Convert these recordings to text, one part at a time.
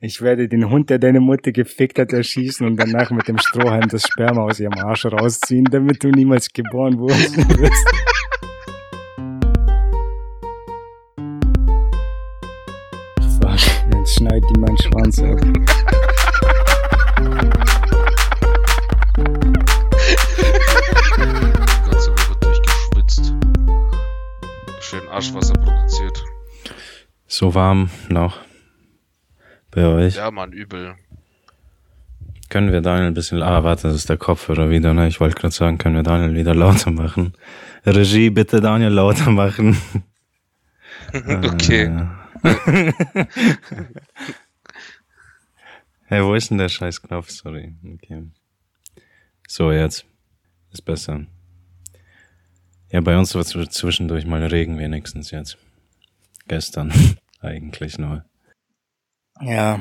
Ich werde den Hund, der deine Mutter gefickt hat, erschießen und danach mit dem Strohhalm das Sperma aus ihrem Arsch rausziehen, damit du niemals geboren wirst. Fuck, jetzt schneid die meinen Schwanz ab. Die ganze Woche durchgeschwitzt. Schön Arschwasser produziert. So warm noch bei euch. Ja, Mann, übel. Können wir Daniel ein bisschen, ah, warte, das ist der Kopfhörer wieder, ne? Ich wollte gerade sagen, können wir Daniel wieder lauter machen. Regie, bitte Daniel lauter machen. okay. Äh. hey, wo ist denn der scheiß Knopf? Sorry. Okay. So, jetzt. Ist besser. Ja, bei uns war zw- zwischendurch mal Regen wenigstens jetzt. Gestern. Eigentlich nur. Ja.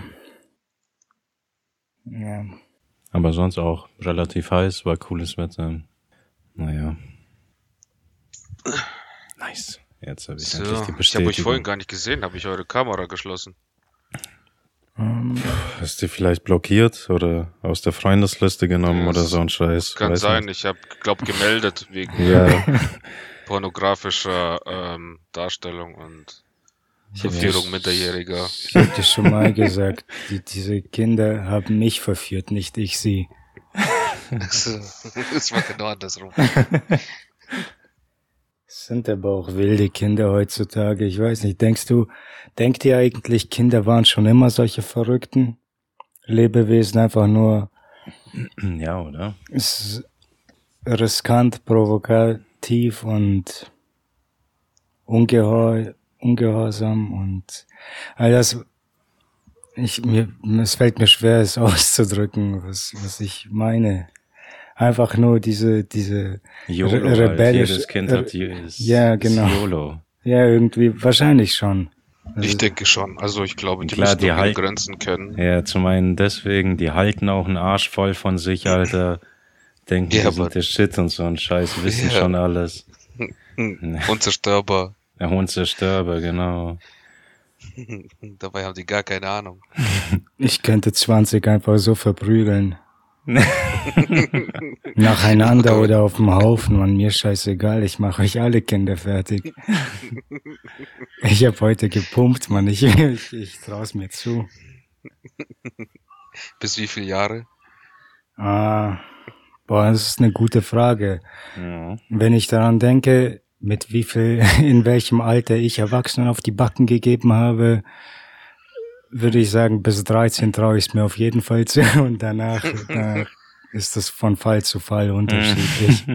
Ja. Aber sonst auch relativ heiß, war cooles Wetter. Naja. Nice. Jetzt habe ich So, endlich die ich habe euch Bestätigung. vorhin gar nicht gesehen, habe ich eure Kamera geschlossen. Ähm, Hast du vielleicht blockiert oder aus der Freundesliste genommen Ja, oder so ein Scheiß? Kann Weiß sein, nicht. ich habe, glaub, gemeldet wegen Ja, pornografischer ähm, Darstellung und Verführung Minderjähriger. Ich hab dir schon mal gesagt, die, diese Kinder haben mich verführt, nicht ich sie. das war genau andersrum. Es sind aber auch wilde Kinder heutzutage. Ich weiß nicht, denkst du, denkt ihr eigentlich, Kinder waren schon immer solche Verrückten? Lebewesen einfach nur ja, oder? ist riskant, provokativ und ungehor, ungehorsam und all das, ich, mir, es fällt mir schwer, es auszudrücken, was, was ich meine. Einfach nur diese, diese, YOLO, Re- halt. rebellisch- Jedes Kind hat ist, Ja, genau. YOLO. ja, irgendwie, wahrscheinlich schon. Ich denke schon. Also ich glaube, die Klar, müssen die halt- Grenzen kennen. Ja, zum einen deswegen, die halten auch einen Arsch voll von sich, Alter. Denken, Ja, die aber- sind der Shit und so ein Scheiß, wissen Ja. schon alles. Unzerstörbar. Der Hund zerstörbar, genau. Dabei haben die gar keine Ahnung. Ich könnte 20 einfach so verprügeln. Nacheinander oder auf dem Haufen, man, mir scheißegal, ich mache euch alle Kinder fertig. Ich habe heute gepumpt, man, ich, ich, ich trau's mir zu. Bis wie viele Jahre? Ah, boah, das ist eine gute Frage. Ja. Wenn ich daran denke, mit wie viel, in welchem Alter ich Erwachsenen auf die Backen gegeben habe, würde ich sagen, bis 13 traue ich es mir auf jeden Fall zu und danach, danach ist das von Fall zu Fall unterschiedlich.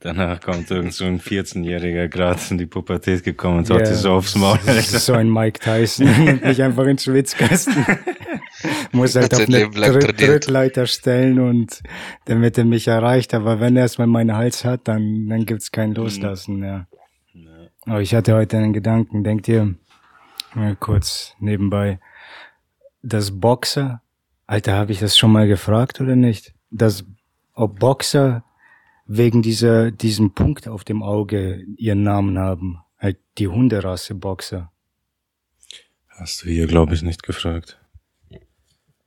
Danach kommt irgend so ein 14-Jähriger gerade in die Pubertät gekommen und Ja, haut dir so aufs Maul. Das ist so ein Mike Tyson und mich einfach in den Schwitzkasten. Muss halt Hat auf eine Tritt. Trittleiter stellen und damit er mich erreicht. Aber wenn er erstmal meinen Hals hat, dann, dann gibt's kein Loslassen, ja. Aber ich hatte heute einen Gedanken. Denkt ihr, mal kurz nebenbei, das Boxer, Alter, habe ich das schon mal gefragt oder nicht? Dass, ob Boxer wegen dieser, diesem Punkt auf dem Auge ihren Namen haben. Halt die Hunderasse Boxer. Hast du hier, glaube ich, nicht gefragt.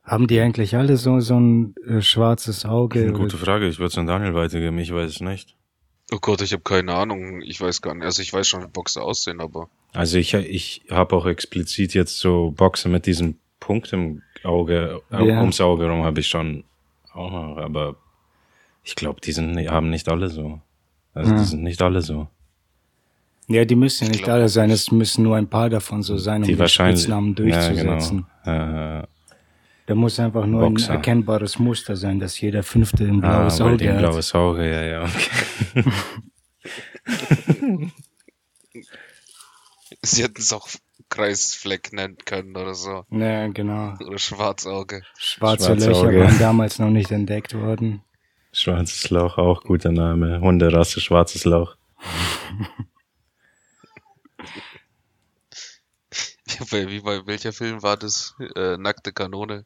Haben die eigentlich alle so, so ein äh, schwarzes Auge? Gute Frage, ich würde es an Daniel weitergeben, ich weiß es nicht. Oh Gott, ich habe keine Ahnung. Ich weiß gar nicht. Also ich weiß schon, wie Boxer aussehen, aber Also ich, ich habe auch explizit jetzt so Boxen mit diesem Punkt im Auge, äh, Ja. ums Auge rum habe ich schon auch noch, aber ich glaube, die sind, haben nicht alle so. Also Ja. die sind nicht alle so. Ja, die müssen ja Ich nicht alle sein, es müssen nur ein paar davon so sein, um Die die wahrscheinlich, Spitznamen ja, durchzusetzen. genau. Äh, Da muss einfach nur Boxer. ein erkennbares Muster sein, dass jeder fünfte ein ah, blaues die Auge ein hat. blaues Auge, ja, ja, okay. sie hätten es auch Kreisfleck nennen können oder so. Ja, genau. Oder Schwarzauge. Schwarze Schwarze Löcher Auge. waren damals noch nicht entdeckt worden. Schwarzes Lauch, auch guter Name. Hunderasse, schwarzes Lauch. Wie bei, welcher Film war das? Äh, Nackte Kanone.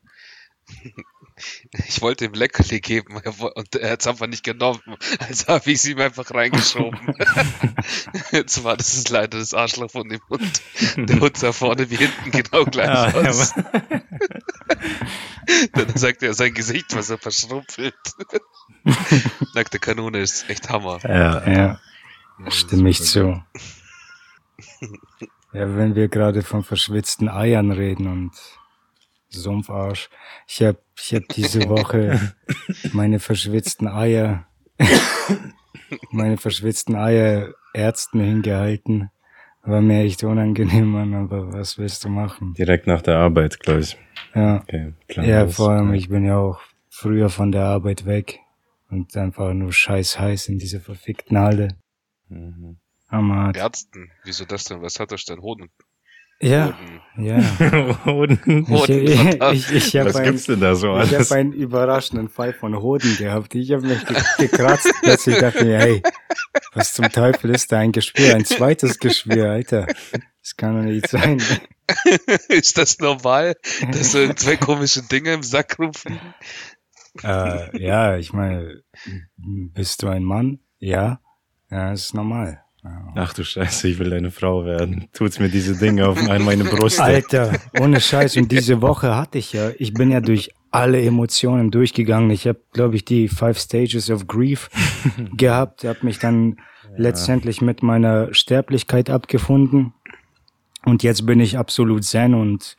Ich wollte ihm Leckerli geben und er hat es einfach nicht genommen. Also habe ich es ihm einfach reingeschoben. Jetzt war das leider das Arschloch von dem Hund. Der Hund sah vorne wie hinten genau gleich ja, aus. Dann sagt er, sein Gesicht war so verschrumpelt. Nackte Kanone ist echt Hammer. Ja, ja. Stimme ich zu. Ja, wenn wir gerade von verschwitzten Eiern reden und Sumpfarsch. Ich habe ich hab diese Woche meine verschwitzten Eier, meine verschwitzten Eier Ärzten hingehalten. War mir echt unangenehm, Mann, aber was willst du machen? Direkt nach der Arbeit gleich. Ja. Okay, ja, vor allem, ich bin ja auch früher von der Arbeit weg und einfach nur scheiß heiß in dieser verfickten Halle. Mhm. Hammer. Ärzten, wieso das denn? Was hat das denn? Hoden? Ja, ja. Hoden. Ich, ich, ich, ich Was ein, gibt's denn da so alles? Ich habe einen überraschenden Fall von Hoden gehabt. Ich habe mich gekratzt, dass ich dachte mir, hey, was zum Teufel ist da ein Geschwür? Ein zweites Geschwür, Alter. Das kann doch nicht sein. ist das normal, dass so zwei komische Dinge im Sack rumfliegen? Äh, ja, ich meine, bist du ein Mann? Ja, ja, ist normal. Ach du Scheiße, ich will deine Frau werden. Tut's mir diese Dinge auf meine Brust. Alter, ohne Scheiß. Und diese Woche hatte ich ja, ich bin ja durch alle Emotionen durchgegangen. Ich habe, glaube ich, die Five Stages of Grief gehabt, habe mich dann ja. letztendlich mit meiner Sterblichkeit abgefunden. Und jetzt bin ich absolut zen und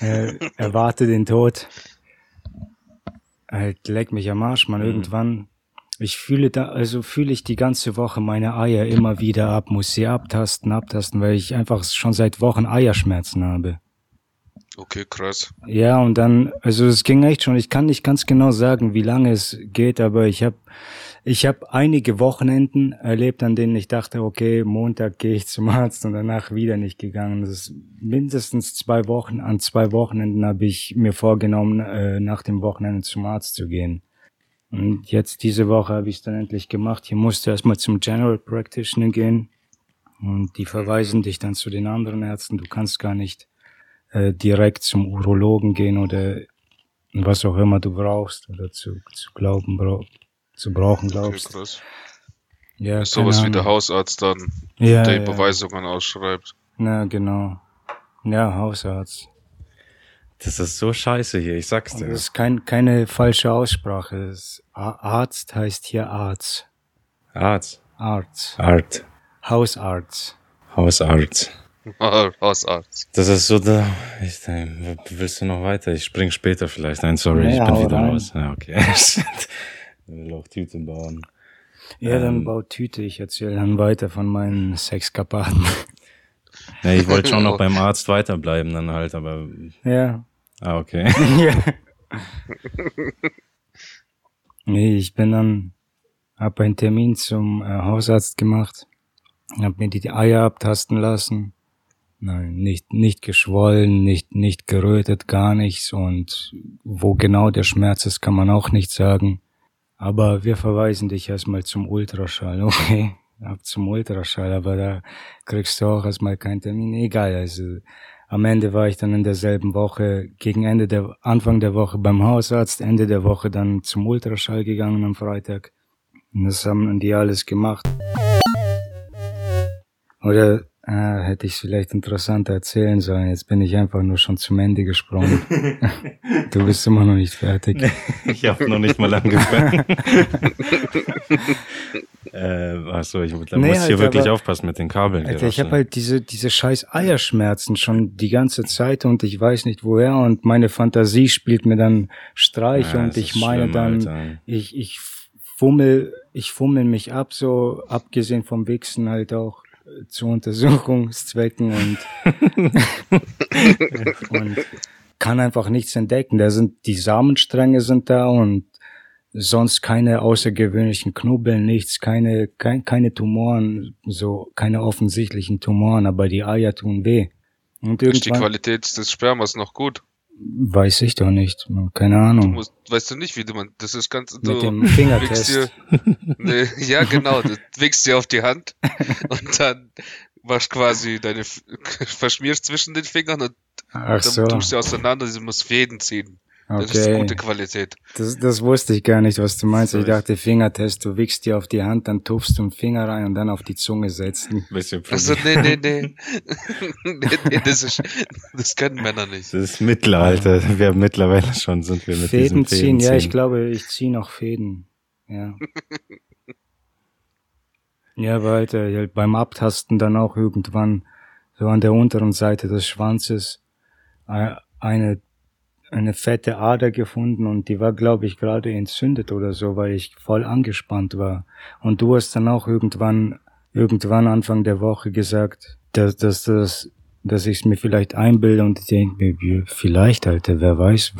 äh, erwarte den Tod. Halt, leck mich am Arsch, man. Mhm. Irgendwann ich fühle da, also fühle ich die ganze Woche meine Eier immer wieder ab, muss sie abtasten, abtasten, weil ich einfach schon seit Wochen Eierschmerzen habe. Okay, krass. Ja, und dann, also es ging echt schon, ich kann nicht ganz genau sagen, wie lange es geht, aber ich habe ich hab einige Wochenenden erlebt, an denen ich dachte, okay, Montag gehe ich zum Arzt und danach wieder nicht gegangen. Das ist mindestens zwei Wochen, an zwei Wochenenden habe ich mir vorgenommen, äh, nach dem Wochenende zum Arzt zu gehen. Und jetzt diese Woche habe ich es dann endlich gemacht. Hier musst du erstmal zum General Practitioner gehen und die verweisen dich dann zu den anderen Ärzten. Du kannst gar nicht äh, direkt zum Urologen gehen oder was auch immer du brauchst oder zu, zu glauben, brauch, zu brauchen glaubst. Okay, Ja, ist sowas wie der Hausarzt dann, ja, der ja. Beweisungen ausschreibt. Na, genau. Ja, Hausarzt. Das ist so scheiße hier, ich sag's dir. Das ist kein, keine falsche Aussprache. Das Arzt heißt hier Arzt. Arzt. Arzt. Art. Hausarzt. Hausarzt. Hausarzt. Das ist so da. Ich, willst du noch weiter? Ich spring später vielleicht ein. Sorry, ja, ich bin wieder rein. raus. Ja, okay. ich will auch Tüten bauen. Ja, dann ähm, baut Tüte. Ich erzähle dann weiter von meinen Sexkapaden. Ja, ich wollte schon noch beim Arzt weiterbleiben dann halt, aber. Ja. Ah, okay. nee, ich bin dann, hab einen Termin zum äh, Hausarzt gemacht, hab mir die Eier abtasten lassen. Nein, nicht, nicht geschwollen, nicht, nicht gerötet, gar nichts. Und wo genau der Schmerz ist, kann man auch nicht sagen. Aber wir verweisen dich erstmal zum Ultraschall, okay? Ab zum Ultraschall, aber da kriegst du auch erstmal keinen Termin. Egal, also am Ende war ich dann in derselben Woche, gegen Ende der, Anfang der Woche beim Hausarzt, Ende der Woche dann zum Ultraschall gegangen am Freitag. Und das haben die alles gemacht. Oder äh, hätte ich es vielleicht interessanter erzählen sollen. Jetzt bin ich einfach nur schon zum Ende gesprungen. du bist immer noch nicht fertig. ich habe noch nicht mal angefangen. Äh, achso, ich da nee, muss hier wirklich aber, aufpassen mit den Kabeln. Alter, ich habe halt diese, diese scheiß Eierschmerzen schon die ganze Zeit und ich weiß nicht woher und meine Fantasie spielt mir dann Streiche ja, und ich meine dann, Alter. ich, ich fummel, ich fummel mich ab, so abgesehen vom Wichsen halt auch äh, zu Untersuchungszwecken und, und kann einfach nichts entdecken. Da sind die Samenstränge sind da und sonst keine außergewöhnlichen Knubbeln, nichts, keine, kein, keine Tumoren, so keine offensichtlichen Tumoren, aber die Eier tun weh. Und ist die Qualität des Spermas noch gut? Weiß ich doch nicht, keine Ahnung. Du musst, weißt du nicht, wie du man, das ist ganz, du Mit dem Fingertest. Dir, nee, ja, genau, du wickst dir auf die Hand und dann machst quasi deine, verschmierst zwischen den Fingern und Ach dann so. tust du auseinander, du musst Fäden ziehen. Das ist Okay. gute Qualität. Das, das wusste ich gar nicht, was du meinst. Ich dachte, Fingertest, du wickst dir auf die Hand, dann tupfst du einen Finger rein und dann auf die Zunge setzen. Bisschen Also, nee, nee, nee. nee, nee das, ist, das können Männer nicht. Das ist Mittelalter. Wir haben mittlerweile schon sind wir mit Fäden diesem ziehen, ja, ich glaube, ich ziehe noch Fäden. Ja. ja, aber Alter, beim Abtasten dann auch irgendwann so an der unteren Seite des Schwanzes äh, eine eine fette Ader gefunden und die war, glaube ich, gerade entzündet oder so, weil ich voll angespannt war. Und du hast dann auch irgendwann, irgendwann Anfang der Woche gesagt, dass, dass, dass, dass ich es mir vielleicht einbilde und ich denke mir, vielleicht, Alter, wer weiß.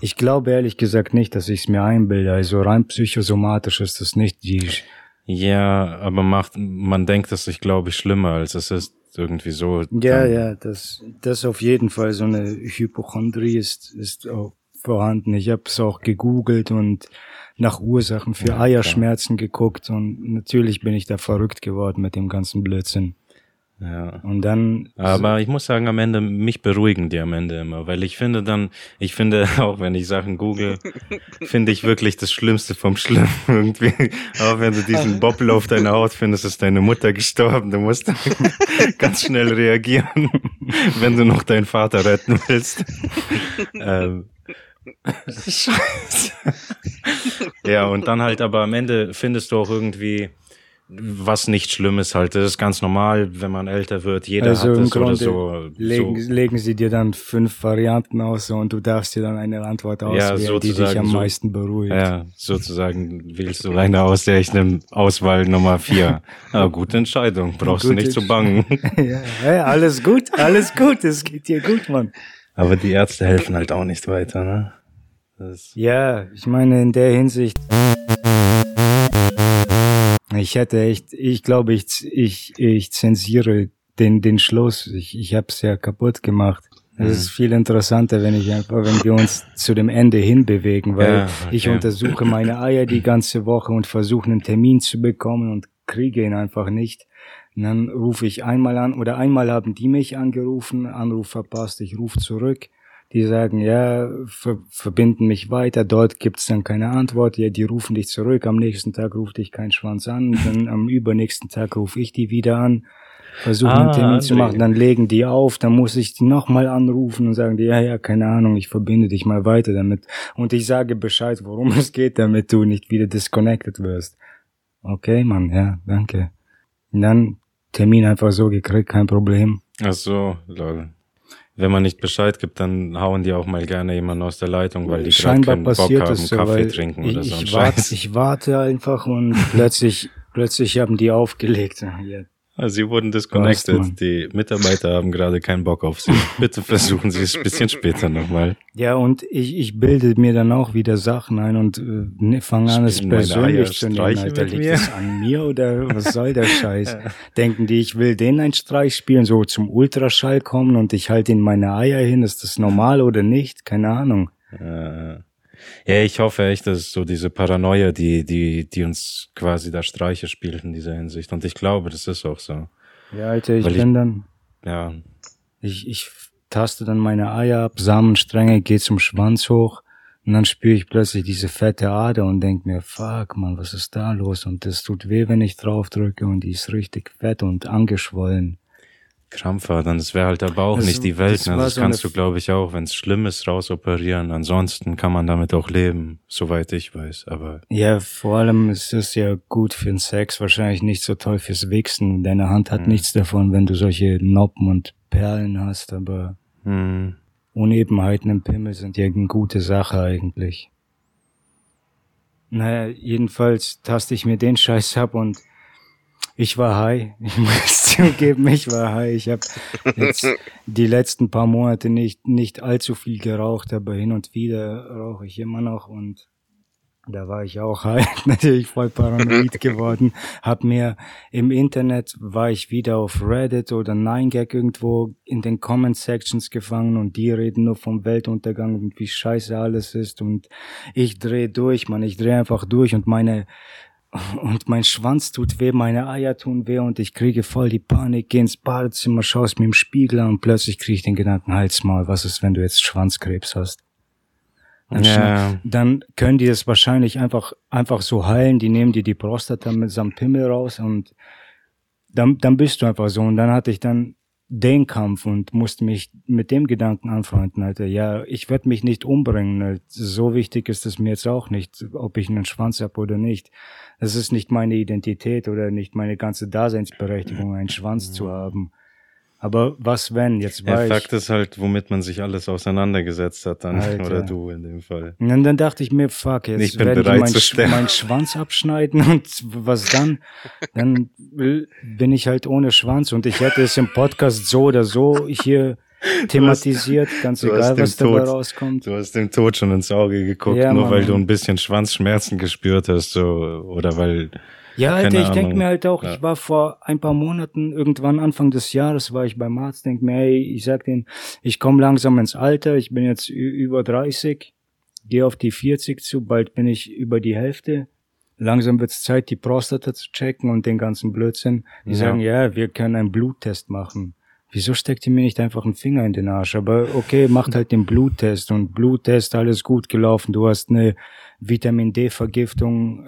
Ich glaube ehrlich gesagt nicht, dass ich es mir einbilde. Also rein psychosomatisch ist das nicht die, Ja, aber macht, man denkt es sich, glaube ich, schlimmer, als es ist irgendwie so. Ja, ja, das, das auf jeden Fall so eine Hypochondrie ist, ist auch vorhanden. Ich habe es auch gegoogelt und nach Ursachen für Ja, Eierschmerzen geguckt und natürlich bin ich da verrückt geworden mit dem ganzen Blödsinn. Ja. Und dann, Aber ich muss sagen, am Ende, mich beruhigen die am Ende immer, weil ich finde dann, ich finde auch, wenn ich Sachen google, finde ich wirklich das Schlimmste vom Schlimmen irgendwie. Auch wenn du diesen Bobbel auf deiner Haut findest, ist deine Mutter gestorben. Du musst ganz schnell reagieren, wenn du noch deinen Vater retten willst. ähm, Scheiße. ja, und dann halt, aber am Ende findest du auch irgendwie, was nicht schlimm ist halt. Das ist ganz normal, wenn man älter wird. Jeder also hat im es oder Grunde so. legen, so legen sie dir dann fünf Varianten aus und du darfst dir dann eine Antwort auswählen, die dich am so. meisten beruhigt. ja, sozusagen wählst du eine aus, der ich nehme Auswahl Nummer vier. Ah, gute Entscheidung. Brauchst du nicht zu bangen. ja, ja, alles gut, alles gut, es geht dir gut, Mann. Aber die Ärzte helfen halt auch nicht weiter, ne? Das Ja, ich meine, in der Hinsicht. Ich hätte echt, ich glaube, ich, ich, ich zensiere den, den Schluss. Ich, ich habe es ja kaputt gemacht. Es ist viel interessanter, wenn ich einfach, wenn wir uns zu dem Ende hinbewegen, weil Ja, okay. ich untersuche meine Eier die ganze Woche und versuche einen Termin zu bekommen und kriege ihn einfach nicht. Und dann rufe ich einmal an oder einmal haben die mich angerufen, Anruf verpasst, ich rufe zurück. Die sagen, ja, ver verbinden mich weiter, dort gibt's dann keine Antwort, ja, die rufen dich zurück, am nächsten Tag ruft dich kein Schwanz an, dann am übernächsten Tag rufe ich die wieder an, versuche Ah, einen Termin zu André. machen, dann legen die auf, dann muss ich die nochmal anrufen und sagen, die, ja, ja, keine Ahnung, ich verbinde dich mal weiter damit. Und ich sage Bescheid, worum es geht, damit du nicht wieder disconnected wirst. Okay, Mann, ja, danke. Und dann Termin einfach so gekriegt, kein Problem. Ach so, lol. Wenn man nicht Bescheid gibt, dann hauen die auch mal gerne jemanden aus der Leitung, weil die gerade Scheinbar keinen Bock haben, so, Kaffee trinken ich, oder so ich, warte, ich warte einfach und plötzlich, plötzlich haben die aufgelegt. Ja, sie wurden disconnected. Mann. Die Mitarbeiter haben gerade keinen Bock auf sie. Bitte versuchen Sie es ein bisschen später nochmal. Ja, und ich, ich bilde mir dann auch wieder Sachen ein und äh, ne, fange an, es persönlich zu nehmen. Alter, liegt mir? das an mir oder was soll der Scheiß? Denken die, ich will denen einen Streich spielen, so zum Ultraschall kommen und ich halte ihnen meine Eier hin. Ist das normal oder nicht? Keine Ahnung. Äh, ja, ich hoffe echt, dass so diese Paranoia, die, die, die uns quasi da Streiche spielt in dieser Hinsicht. Und ich glaube, das ist auch so. Ja, Alter, ich Weil ich- bin dann, Ja, ich, ich taste dann meine Eier ab, Samenstränge, gehe zum Schwanz hoch und dann spüre ich plötzlich diese fette Ader und denk mir, fuck, man, was ist da los? Und das tut weh, wenn ich drauf drücke und die ist richtig fett und angeschwollen. Krampfadern, das wäre halt aber auch Das- nicht die Welt. das ne? Das so kannst du, glaube ich, auch, wenn es schlimm ist, rausoperieren. Ansonsten kann man damit auch leben, soweit ich weiß. Aber Ja, vor allem ist es ja gut für den Sex, wahrscheinlich nicht so toll fürs Wichsen. Deine Hand hat Mhm. nichts davon, wenn du solche Noppen und Perlen hast, aber hm, Unebenheiten im Pimmel sind ja eine gute Sache eigentlich. Naja, jedenfalls taste ich mir den Scheiß ab und ich war high. Ich muss zugeben, ich war high. Ich habe jetzt die letzten paar Monate nicht, nicht allzu viel geraucht, aber hin und wieder rauche ich immer noch und da war ich auch high, natürlich voll paranoid geworden. Hab mir im Internet war ich wieder auf Reddit oder 9gag irgendwo in den Comment Sections gefangen und die reden nur vom Weltuntergang und wie scheiße alles ist und ich dreh durch, man, ich dreh einfach durch und meine und mein Schwanz tut weh, meine Eier tun weh und ich kriege voll die Panik, geh ins Badezimmer, schaust mir im Spiegel an und plötzlich kriege ich den Gedanken, halt's mal, was ist, wenn du jetzt Schwanzkrebs hast? Dann, Ja. dann können die das wahrscheinlich einfach, einfach so heilen. Die nehmen dir die Prostata mit samt Pimmel raus und dann, dann bist du einfach so. Und dann hatte ich dann den Kampf und musste mich mit dem Gedanken anfreunden, Alter. Ja, ich werde mich nicht umbringen. Alter. So wichtig ist es mir jetzt auch nicht, ob ich einen Schwanz hab oder nicht. Das ist nicht meine Identität oder nicht meine ganze Daseinsberechtigung, einen Schwanz zu haben. Aber was wenn? Jetzt war ich. Fakt ist halt, womit man sich alles auseinandergesetzt hat dann. Alter. Oder du in dem Fall. Und dann, dachte ich mir, fuck, jetzt Ich bin werden die bereit meinen zu Sch sterben. meinen Schwanz abschneiden und was dann? Dann bin ich halt ohne Schwanz und ich hätte es im Podcast so oder so hier thematisiert, ganz hast egal, den was dabei Tod- rauskommt. Du hast dem Tod schon ins Auge geguckt, Ja, nur Mann. weil du ein bisschen Schwanzschmerzen gespürt hast, so, oder weil, Ja, Alter, ich denke mir halt auch, Ja. ich war vor ein paar Monaten, irgendwann Anfang des Jahres, war ich beim Arzt, denk mir, hey, ich sag denen, ich komme langsam ins Alter, ich bin jetzt über 30, gehe auf die 40 zu, bald bin ich über die Hälfte. Langsam wird's Zeit, die Prostata zu checken und den ganzen Blödsinn. Die Ja. sagen, ja, wir können einen Bluttest machen. Wieso steckt ihr mir nicht einfach einen Finger in den Arsch? Aber okay, macht halt den Bluttest und Bluttest, alles gut gelaufen. Du hast eine Vitamin D-Vergiftung.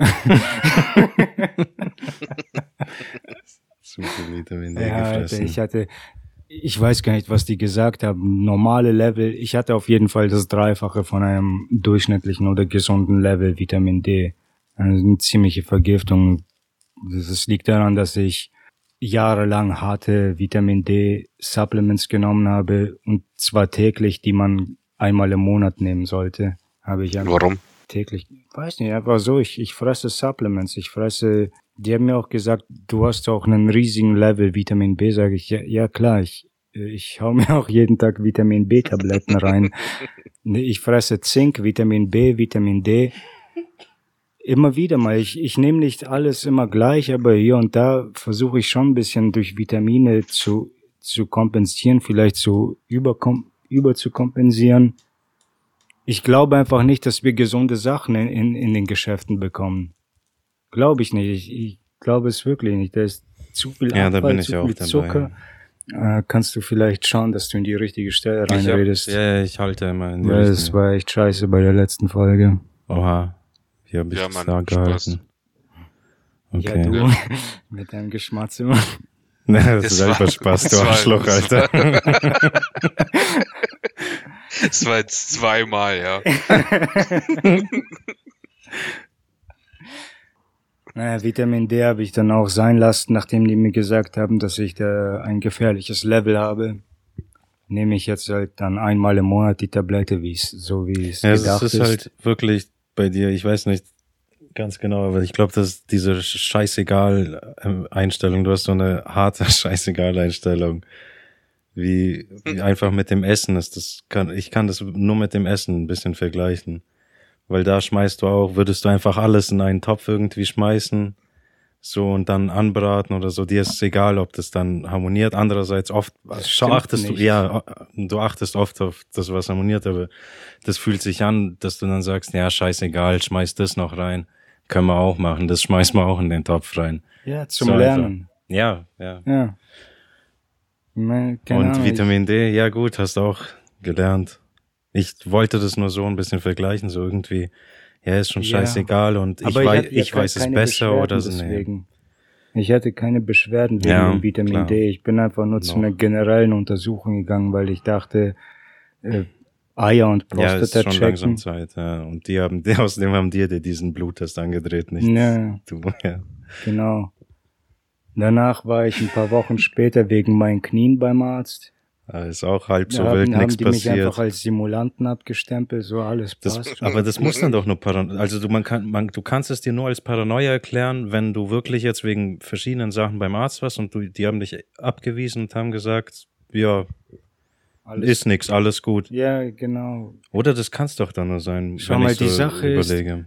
viel Vitamin D Ja, gefressen. ich hatte, ich weiß gar nicht, was die gesagt haben. Normale Level. Ich hatte auf jeden Fall das Dreifache von einem durchschnittlichen oder gesunden Level Vitamin D. Also eine ziemliche Vergiftung. Das liegt daran, dass ich jahrelang harte Vitamin D Supplements genommen habe und zwar täglich, die man einmal im Monat nehmen sollte. Habe ich Warum? Täglich, weiß nicht, einfach so, ich, ich fresse Supplements, ich fresse, die haben mir auch gesagt, du hast auch einen riesigen Level Vitamin B, sage ich, ja, ja klar, ich, ich hau mir auch jeden Tag Vitamin B Tabletten rein. Ich fresse Zink, Vitamin B, Vitamin D. Immer wieder mal. Ich, ich nehme nicht alles immer gleich, aber hier und da versuche ich schon ein bisschen durch Vitamine zu, zu kompensieren, vielleicht so überkom über zu kompensieren. Ich glaube einfach nicht, dass wir gesunde Sachen in, in, in den Geschäften bekommen. Glaube ich nicht. Ich, ich glaube es wirklich nicht. Da ist zu viel Ja, da Abfall, bin ich zu auch viel dabei. Zucker. Äh, kannst du vielleicht schauen, dass du in die richtige Stelle Ich, hab, reinredest? ja, ja, ich halte immer in die Weil es war echt scheiße bei der letzten Folge. Oha, wie habe ich Ja, das Mann, da gehalten? Ja, Okay. du mit deinem Geschmatz immer. Nee, das, Das ist war- einfach Spaß, du Arschloch, Alter. Das war jetzt zweimal, ja. Naja, Vitamin D habe ich dann auch sein lassen, nachdem die mir gesagt haben, dass ich da ein gefährliches Level habe. Nehme ich jetzt halt dann einmal im Monat die Tablette, wie es so wie es Ja, es gedacht ist ist. halt wirklich bei dir, ich weiß nicht ganz genau, aber ich glaube, dass diese scheißegal ähm, Einstellung, du hast so eine harte scheißegal Einstellung, wie, wie einfach mit dem Essen ist. Das kann, ich kann das nur mit dem Essen ein bisschen vergleichen, weil da schmeißt du auch, würdest du einfach alles in einen Topf irgendwie schmeißen, so und dann anbraten oder so. Dir ist es egal, ob das dann harmoniert. Andererseits oft schau, achtest du, nicht. ja, du achtest oft auf das, was harmoniert, aber das fühlt sich an, dass du dann sagst, ja, scheißegal, schmeiß das noch rein. Können wir auch machen, das schmeißen wir auch in den Topf rein. ja, zum So einfach. Lernen. Ja, ja. Ja. Ne, keine und Ahnung, Vitamin D, ja gut, hast auch gelernt. Ich wollte das nur so ein bisschen vergleichen, so irgendwie, ja, ist schon Ja. scheißegal und ich, Aber wei hatte ja ich weiß es besser oder so. Nee. deswegen. Ich hatte keine Beschwerden wegen Ja, dem Vitamin klar. D. Ich bin einfach nur zu Noch. einer generellen Untersuchung gegangen, weil ich dachte, äh, Eier und Ja, ist Prostata schon langsam checken. Zeit, ja. Und die haben, die, außerdem haben dir dir diesen Bluttest angedreht, nicht Ja, du, ja. genau. Danach war ich ein paar Wochen später wegen meinen Knien beim Arzt. Da ist auch halb so da wild haben, haben nichts die mich passiert. einfach als Simulanten abgestempelt, so alles Das, passt. aber das muss dann doch nur Paranoia. Also du, man kann, man, du kannst es dir nur als Paranoia erklären, wenn du wirklich jetzt wegen verschiedenen Sachen beim Arzt warst und du, die haben dich abgewiesen und haben gesagt, ja, alles. ist nix, alles gut. Ja, genau. Oder das kann's doch dann nur sein, Schau wenn mal, ich so die Sache ist- überlege.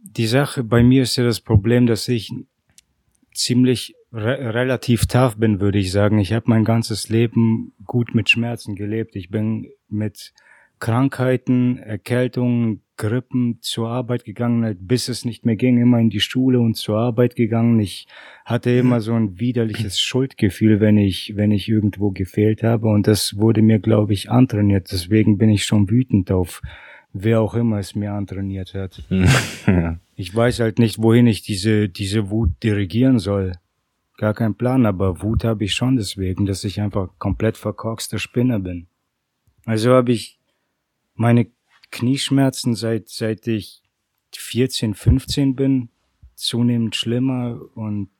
Die Sache bei mir ist ja das Problem, dass ich ziemlich re relativ tough bin, würde ich sagen. Ich habe mein ganzes Leben gut mit Schmerzen gelebt. Ich bin mit Krankheiten, Erkältungen, Grippen zur Arbeit gegangen, halt, bis es nicht mehr ging, immer in die Schule und zur Arbeit gegangen. Ich hatte immer so ein widerliches Schuldgefühl, wenn ich, wenn ich irgendwo gefehlt habe. Und das wurde mir, glaube ich, antrainiert. Deswegen bin ich schon wütend auf wer auch immer es mir antrainiert hat. ja. Ich weiß halt nicht, wohin ich diese, diese Wut dirigieren soll. Gar kein Plan, aber Wut habe ich schon deswegen, dass ich einfach komplett verkorkster Spinner bin. Also habe ich meine Knieschmerzen seit, seit ich 14, 15 bin, zunehmend schlimmer und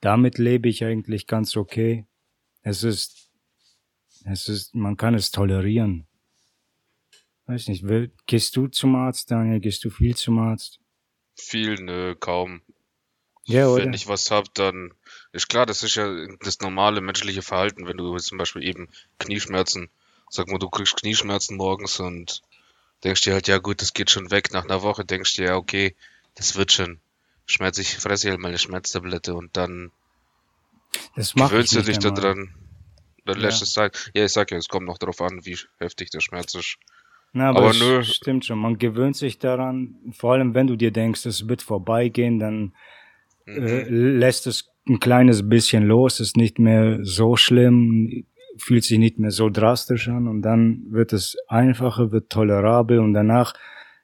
damit lebe ich eigentlich ganz okay. Es ist, es ist, man kann es tolerieren. Weiß nicht, will, gehst du zum Arzt, Daniel? Gehst du viel zum Arzt? Viel, nö, kaum. Ja, oder? Wenn ich was hab, dann ist klar, das ist ja das normale menschliche Verhalten, wenn du zum Beispiel eben Knieschmerzen, sag mal, du kriegst Knieschmerzen morgens und denkst dir halt, ja gut, das geht schon weg. Nach einer Woche denkst du dir, ja, okay, das wird schon. Schmerz, ich fresse halt mal eine Schmerztablette und dann Das gewöhnst du dich da dran. Dann lässt Ja. es sein. Ja, ich sag ja, es kommt noch darauf an, wie heftig der Schmerz ist. Na, aber, Aber nö. stimmt schon. Man gewöhnt sich daran. Vor allem, wenn du dir denkst, es wird vorbeigehen, dann äh, Mhm. lässt es ein kleines bisschen los, ist nicht mehr so schlimm, fühlt sich nicht mehr so drastisch an und dann wird es einfacher, wird tolerabel und danach,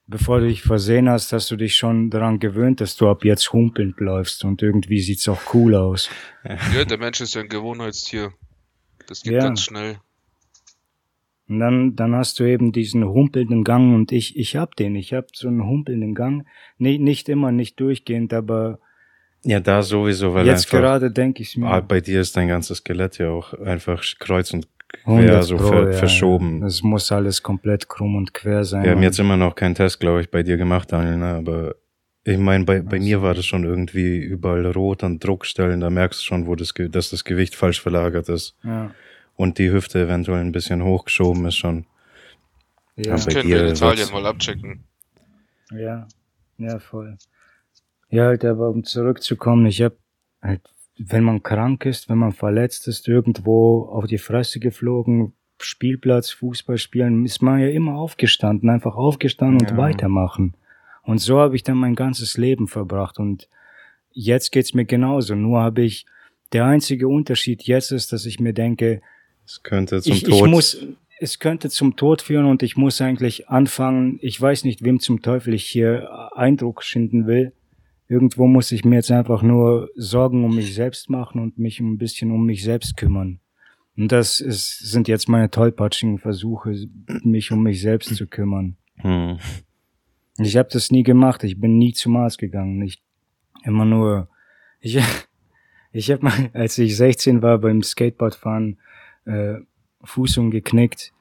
bevor du dich versehen hast, hast du dich schon daran gewöhnt, dass du ab jetzt humpelnd läufst und irgendwie sieht's auch cool aus. Ja, der Mensch ist ja ein Gewohnheitstier. Das geht Ja. ganz schnell. Und dann, dann hast du eben diesen humpelnden Gang und ich, ich hab den, ich hab so einen humpelnden Gang, nicht, nicht immer, nicht durchgehend, aber ja, da sowieso, weil jetzt einfach gerade denke ich ah, mir. bei dir ist dein ganzes Skelett ja auch einfach kreuz und 100 quer so Pro, ver ja, verschoben. Es muss alles komplett krumm und quer sein. Wir haben jetzt immer noch keinen Test, glaube ich, bei dir gemacht, Daniel, ne? aber ich meine, bei, bei mir war das schon irgendwie überall rot an Druckstellen, da merkst du schon, wo das, dass das Gewicht falsch verlagert ist. ja, Und die Hüfte eventuell ein bisschen hochgeschoben ist schon. ja, Bei Können wir in Italien mal abchecken. ja, ja, voll. Ja, halt, aber um zurückzukommen, ich hab halt, wenn man krank ist, wenn man verletzt ist, irgendwo auf die Fresse geflogen, Spielplatz, Fußball spielen, ist man ja immer aufgestanden, einfach aufgestanden und Ja. weitermachen. Und so habe ich dann mein ganzes Leben verbracht und jetzt geht's mir genauso. Nur habe ich, der einzige Unterschied jetzt ist, dass ich mir denke, Es könnte zum ich, Tod. ich muss, es könnte zum Tod führen und ich muss eigentlich anfangen, ich weiß nicht, wem zum Teufel ich hier Eindruck schinden will. Irgendwo muss ich mir jetzt einfach nur Sorgen um mich selbst machen und mich ein bisschen um mich selbst kümmern. Und das ist, sind jetzt meine tollpatschigen Versuche, mich um mich selbst zu kümmern. hm. Ich habe das nie gemacht. Ich bin nie zum Arzt gegangen. Ich immer nur. Ich, ich habe mal, als ich 16 war beim Skateboardfahren, äh, Fuß umgeknickt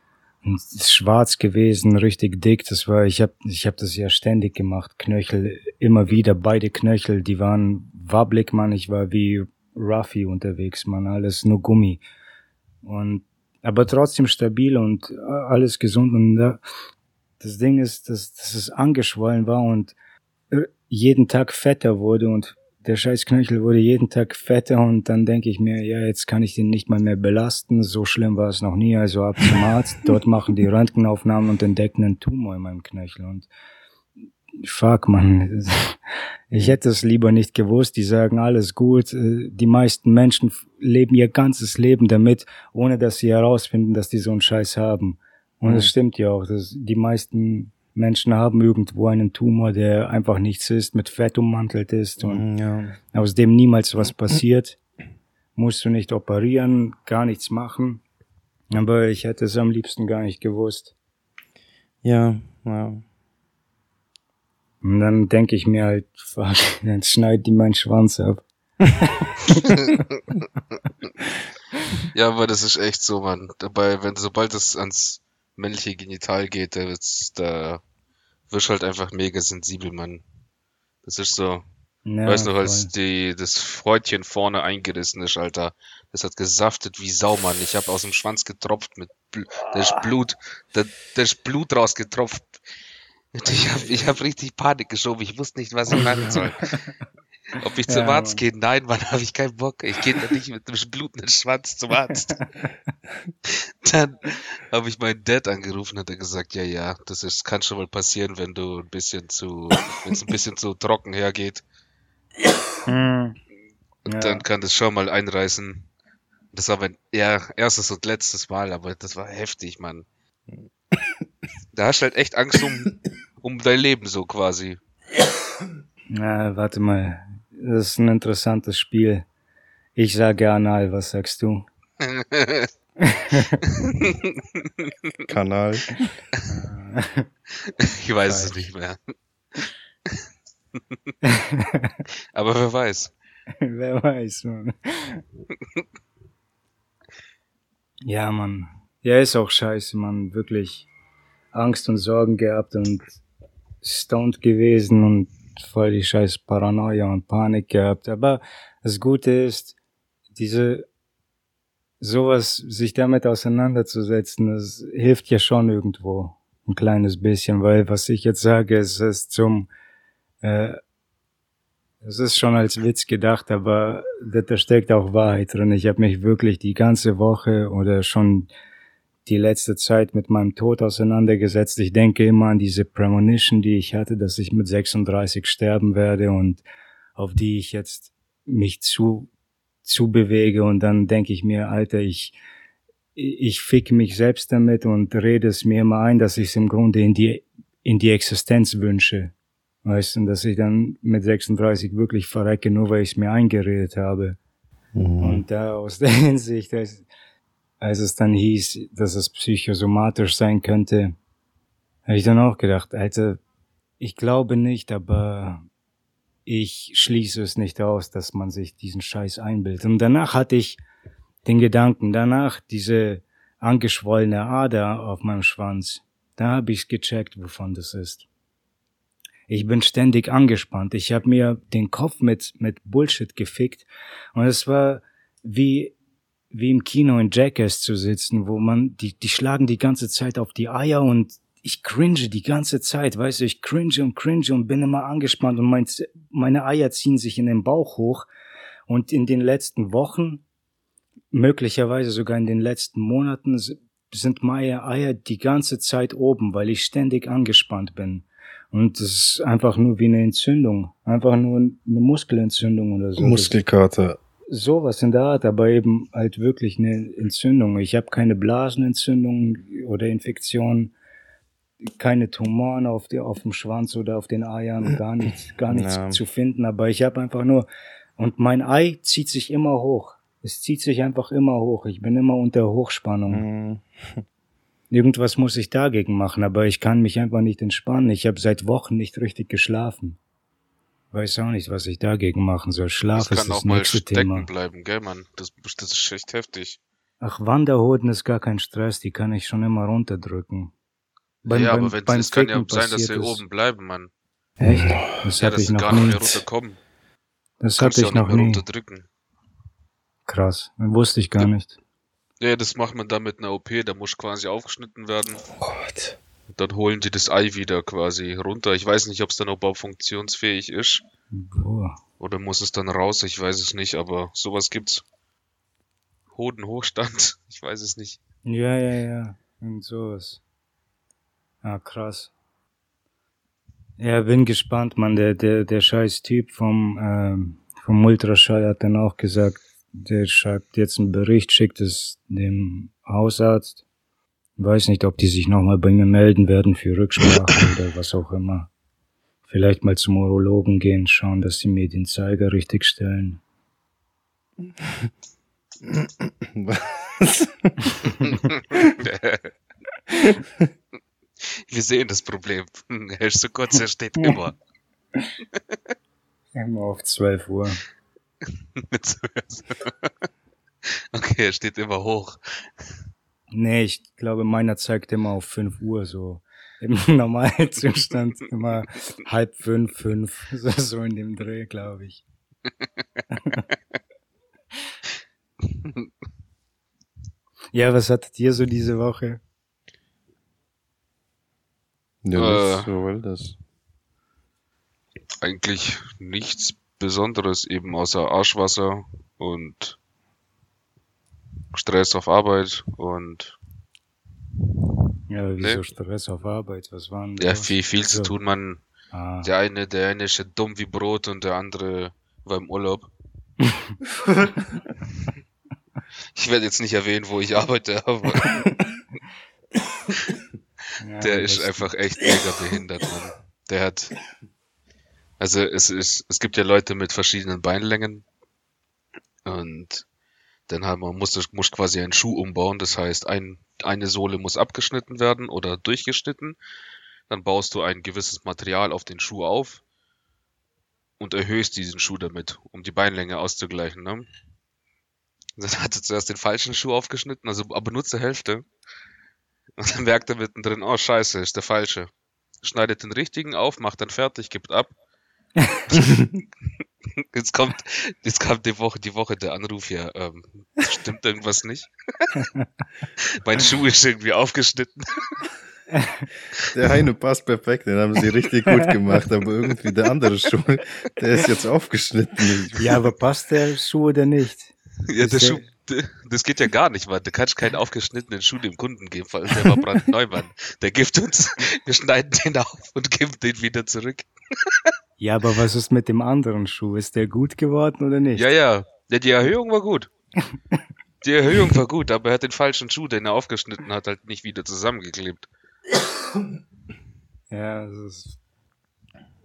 schwarz gewesen, richtig dick. Das war, ich habe, ich habe das ja ständig gemacht. Knöchel immer wieder, beide Knöchel, die waren wabbelig, man. Ich war wie Ruffy unterwegs, man. Alles nur Gummi und aber trotzdem stabil und äh, alles gesund und da, das Ding ist, dass, dass es angeschwollen war und äh, jeden Tag fetter wurde und der scheiß Knöchel wurde jeden Tag fetter und dann denke ich mir, ja, jetzt kann ich den nicht mal mehr belasten. So schlimm war es noch nie. Also ab zum Arzt. Dort machen die Röntgenaufnahmen und entdecken einen Tumor in meinem Knöchel. Und fuck, man. Ich hätte es lieber nicht gewusst. Die sagen, alles gut. Äh, Die meisten Menschen leben ihr ganzes Leben damit, ohne dass sie herausfinden, dass die so einen Scheiß haben. Und es Mhm. stimmt ja auch, dass die meisten Menschen haben irgendwo einen Tumor, der einfach nichts ist, mit Fett ummantelt ist und ja. aus dem niemals was passiert. Musst du nicht operieren, gar nichts machen. Aber ich hätte es am liebsten gar nicht gewusst. Ja, ja. Und dann denke ich mir halt, fuck, dann schneid die meinen Schwanz ab. Ja, aber das ist echt so, Mann. Dabei, wenn sobald es ans männliche Genital geht, da wird's, da wirst halt einfach mega sensibel, Mann. Das ist so. Ja, Weiß noch, als die, das Freudchen vorne eingerissen ist, Alter. Das hat gesaftet wie Sau, Mann. Ich habe aus dem Schwanz getropft mit Bl da ist Blut, da, da ist Blut rausgetropft. Ich habe ich hab richtig Panik geschoben. Ich wusste nicht, was ich machen soll. Ob ich zum Ja, Arzt gehe? Nein, Mann, habe ich keinen Bock. Ich gehe da nicht mit dem blutenden Schwanz zum Arzt. Dann habe ich meinen Dad angerufen, hat er gesagt, ja, ja, das ist, kann schon mal passieren, wenn du ein bisschen zu, wenn es ein bisschen zu trocken hergeht. Hm. Und Ja. dann kann das schon mal einreißen. Das war mein ja, erstes und letztes Mal, aber das war heftig, Mann. Da hast du halt echt Angst um, um dein Leben so quasi. Na, warte mal. Das ist ein interessantes Spiel. Ich sage anal, was sagst du? Kanal. ich weiß es nicht mehr. Aber wer weiß. Wer weiß, man. ja, man. Ja, ist auch scheiße, man. Wirklich Angst und Sorgen gehabt und stoned gewesen und voll die scheiß Paranoia und Panik gehabt. Aber das Gute ist, diese sowas, sich damit auseinanderzusetzen, das hilft ja schon irgendwo ein kleines bisschen, weil was ich jetzt sage, es ist zum, äh, es ist schon als Witz gedacht, aber da steckt auch Wahrheit drin. Ich habe mich wirklich die ganze Woche oder schon die letzte Zeit mit meinem Tod auseinandergesetzt. Ich denke immer an diese Premonition, die ich hatte, dass ich mit 36 sterben werde und auf die ich jetzt mich zu, zu bewege und dann denke ich mir, Alter, ich, ich fick mich selbst damit und rede es mir immer ein, dass ich es im Grunde in die, in die Existenz wünsche. Weißt du, dass ich dann mit 36 wirklich verrecke, nur weil ich es mir eingeredet habe. Mhm. Und da aus der Hinsicht, dass, als es dann hieß, dass es psychosomatisch sein könnte, habe ich dann auch gedacht, Alter, ich glaube nicht, aber ich schließe es nicht aus, dass man sich diesen Scheiß einbildet. Und danach hatte ich den Gedanken, danach diese angeschwollene Ader auf meinem Schwanz, da habe ich gecheckt, wovon das ist. Ich bin ständig angespannt. Ich habe mir den Kopf mit mit Bullshit gefickt und es war wie wie im Kino in Jackass zu sitzen, wo man, die, die schlagen die ganze Zeit auf die Eier und ich cringe die ganze Zeit, weißt du, ich cringe und cringe und bin immer angespannt und mein, meine Eier ziehen sich in den Bauch hoch und in den letzten Wochen, möglicherweise sogar in den letzten Monaten, sind meine Eier die ganze Zeit oben, weil ich ständig angespannt bin. Und das ist einfach nur wie eine Entzündung. Einfach nur eine Muskelentzündung oder so. Muskelkater sowas in der Art, aber eben halt wirklich eine Entzündung. Ich habe keine Blasenentzündung oder Infektion, keine Tumoren auf, die, auf dem Schwanz oder auf den Eiern, gar nichts, gar nichts ja. zu finden. Aber ich habe einfach nur und mein Ei zieht sich immer hoch. Es zieht sich einfach immer hoch. Ich bin immer unter Hochspannung. Mhm. Irgendwas muss ich dagegen machen, aber ich kann mich einfach nicht entspannen. Ich habe seit Wochen nicht richtig geschlafen. Weiß auch nicht, was ich dagegen machen soll. Schlaf das ist das nächste Thema. kann auch mal stecken bleiben, gell, Mann? Das, das ist echt heftig. Ach, Wanderhoden ist gar kein Stress, die kann ich schon immer runterdrücken. Beim, ja, beim, aber wenn beim es kann ja sein, dass sie oben bleiben, Mann. Echt? Das ja, hatte ich noch gar nicht mehr runterkommen. Das hatte ich noch nie. Runterdrücken. Krass, wusste ich gar ja. nicht. Ja, das macht man dann mit einer OP, da muss quasi aufgeschnitten werden. Oh Gott dann holen die das Ei wieder quasi runter. Ich weiß nicht, ob es dann überhaupt funktionsfähig ist. Boah. Oder muss es dann raus? Ich weiß es nicht, aber sowas gibt's. Hodenhochstand, ich weiß es nicht. Ja, ja, ja. Und sowas. Ah, krass. Ja, bin gespannt, man. Der, der, der scheiß Typ vom, ähm, vom Ultraschall hat dann auch gesagt, der schreibt jetzt einen Bericht, schickt es dem Hausarzt Weiß nicht, ob die sich nochmal bei mir melden werden für Rücksprache oder was auch immer. Vielleicht mal zum Urologen gehen, schauen, dass sie mir den Zeiger richtig stellen. Was? Wir sehen das Problem. Er ist so kurz, er steht immer. Immer auf 12 Uhr. okay, er steht immer hoch. Nee, ich glaube, meiner zeigt immer auf 5 Uhr so. Im Normalzustand immer halb fünf, fünf, so, so in dem Dreh, glaube ich. ja, was hattet ihr so diese Woche? Ja, äh, so will das. Eigentlich nichts Besonderes, eben außer Arschwasser und Stress auf Arbeit und ja, wieso ne? Stress auf Arbeit? Was waren Ja, viel, viel zu tun, man. Ah. Der eine, der eine ist ja dumm wie Brot und der andere war im Urlaub. ich werde jetzt nicht erwähnen, wo ich arbeite, aber Ja, der ist einfach echt mega behindert, Mann. Der hat. Also es ist, es gibt ja Leute mit verschiedenen Beinlängen. Und dann haben man muss, muss quasi einen Schuh umbauen. Das heißt, ein, eine Sohle muss abgeschnitten werden oder durchgeschnitten. Dann baust du ein gewisses Material auf den Schuh auf und erhöhst diesen Schuh damit, um die Beinlänge auszugleichen. Ne? Dann hat er zuerst den falschen Schuh aufgeschnitten, also aber nur zur Hälfte. Und dann merkt er mittendrin, oh scheiße, ist der falsche. Schneidet den richtigen auf, macht dann fertig, gibt ab. jetzt kommt, jetzt kommt die Woche, die Woche der Anruf hier. Ähm, stimmt irgendwas nicht? mein Schuh ist irgendwie aufgeschnitten. Der eine passt perfekt, den haben sie richtig gut gemacht, aber irgendwie der andere Schuh, der ist jetzt aufgeschnitten. Ja, aber passt der Schuh oder nicht? Ja, der Schuh, das geht ja gar nicht, weil du kannst keinen aufgeschnittenen Schuh dem Kunden geben, weil der war brandneu, Mann. Der gibt uns, wir schneiden den auf und geben den wieder zurück. Ja, aber was ist mit dem anderen Schuh? Ist der gut geworden oder nicht? Ja, ja. Ja, die Erhöhung war gut. Die Erhöhung war gut, aber er hat den falschen Schuh, den er aufgeschnitten hat, halt nicht wieder zusammengeklebt. Ja, das ist.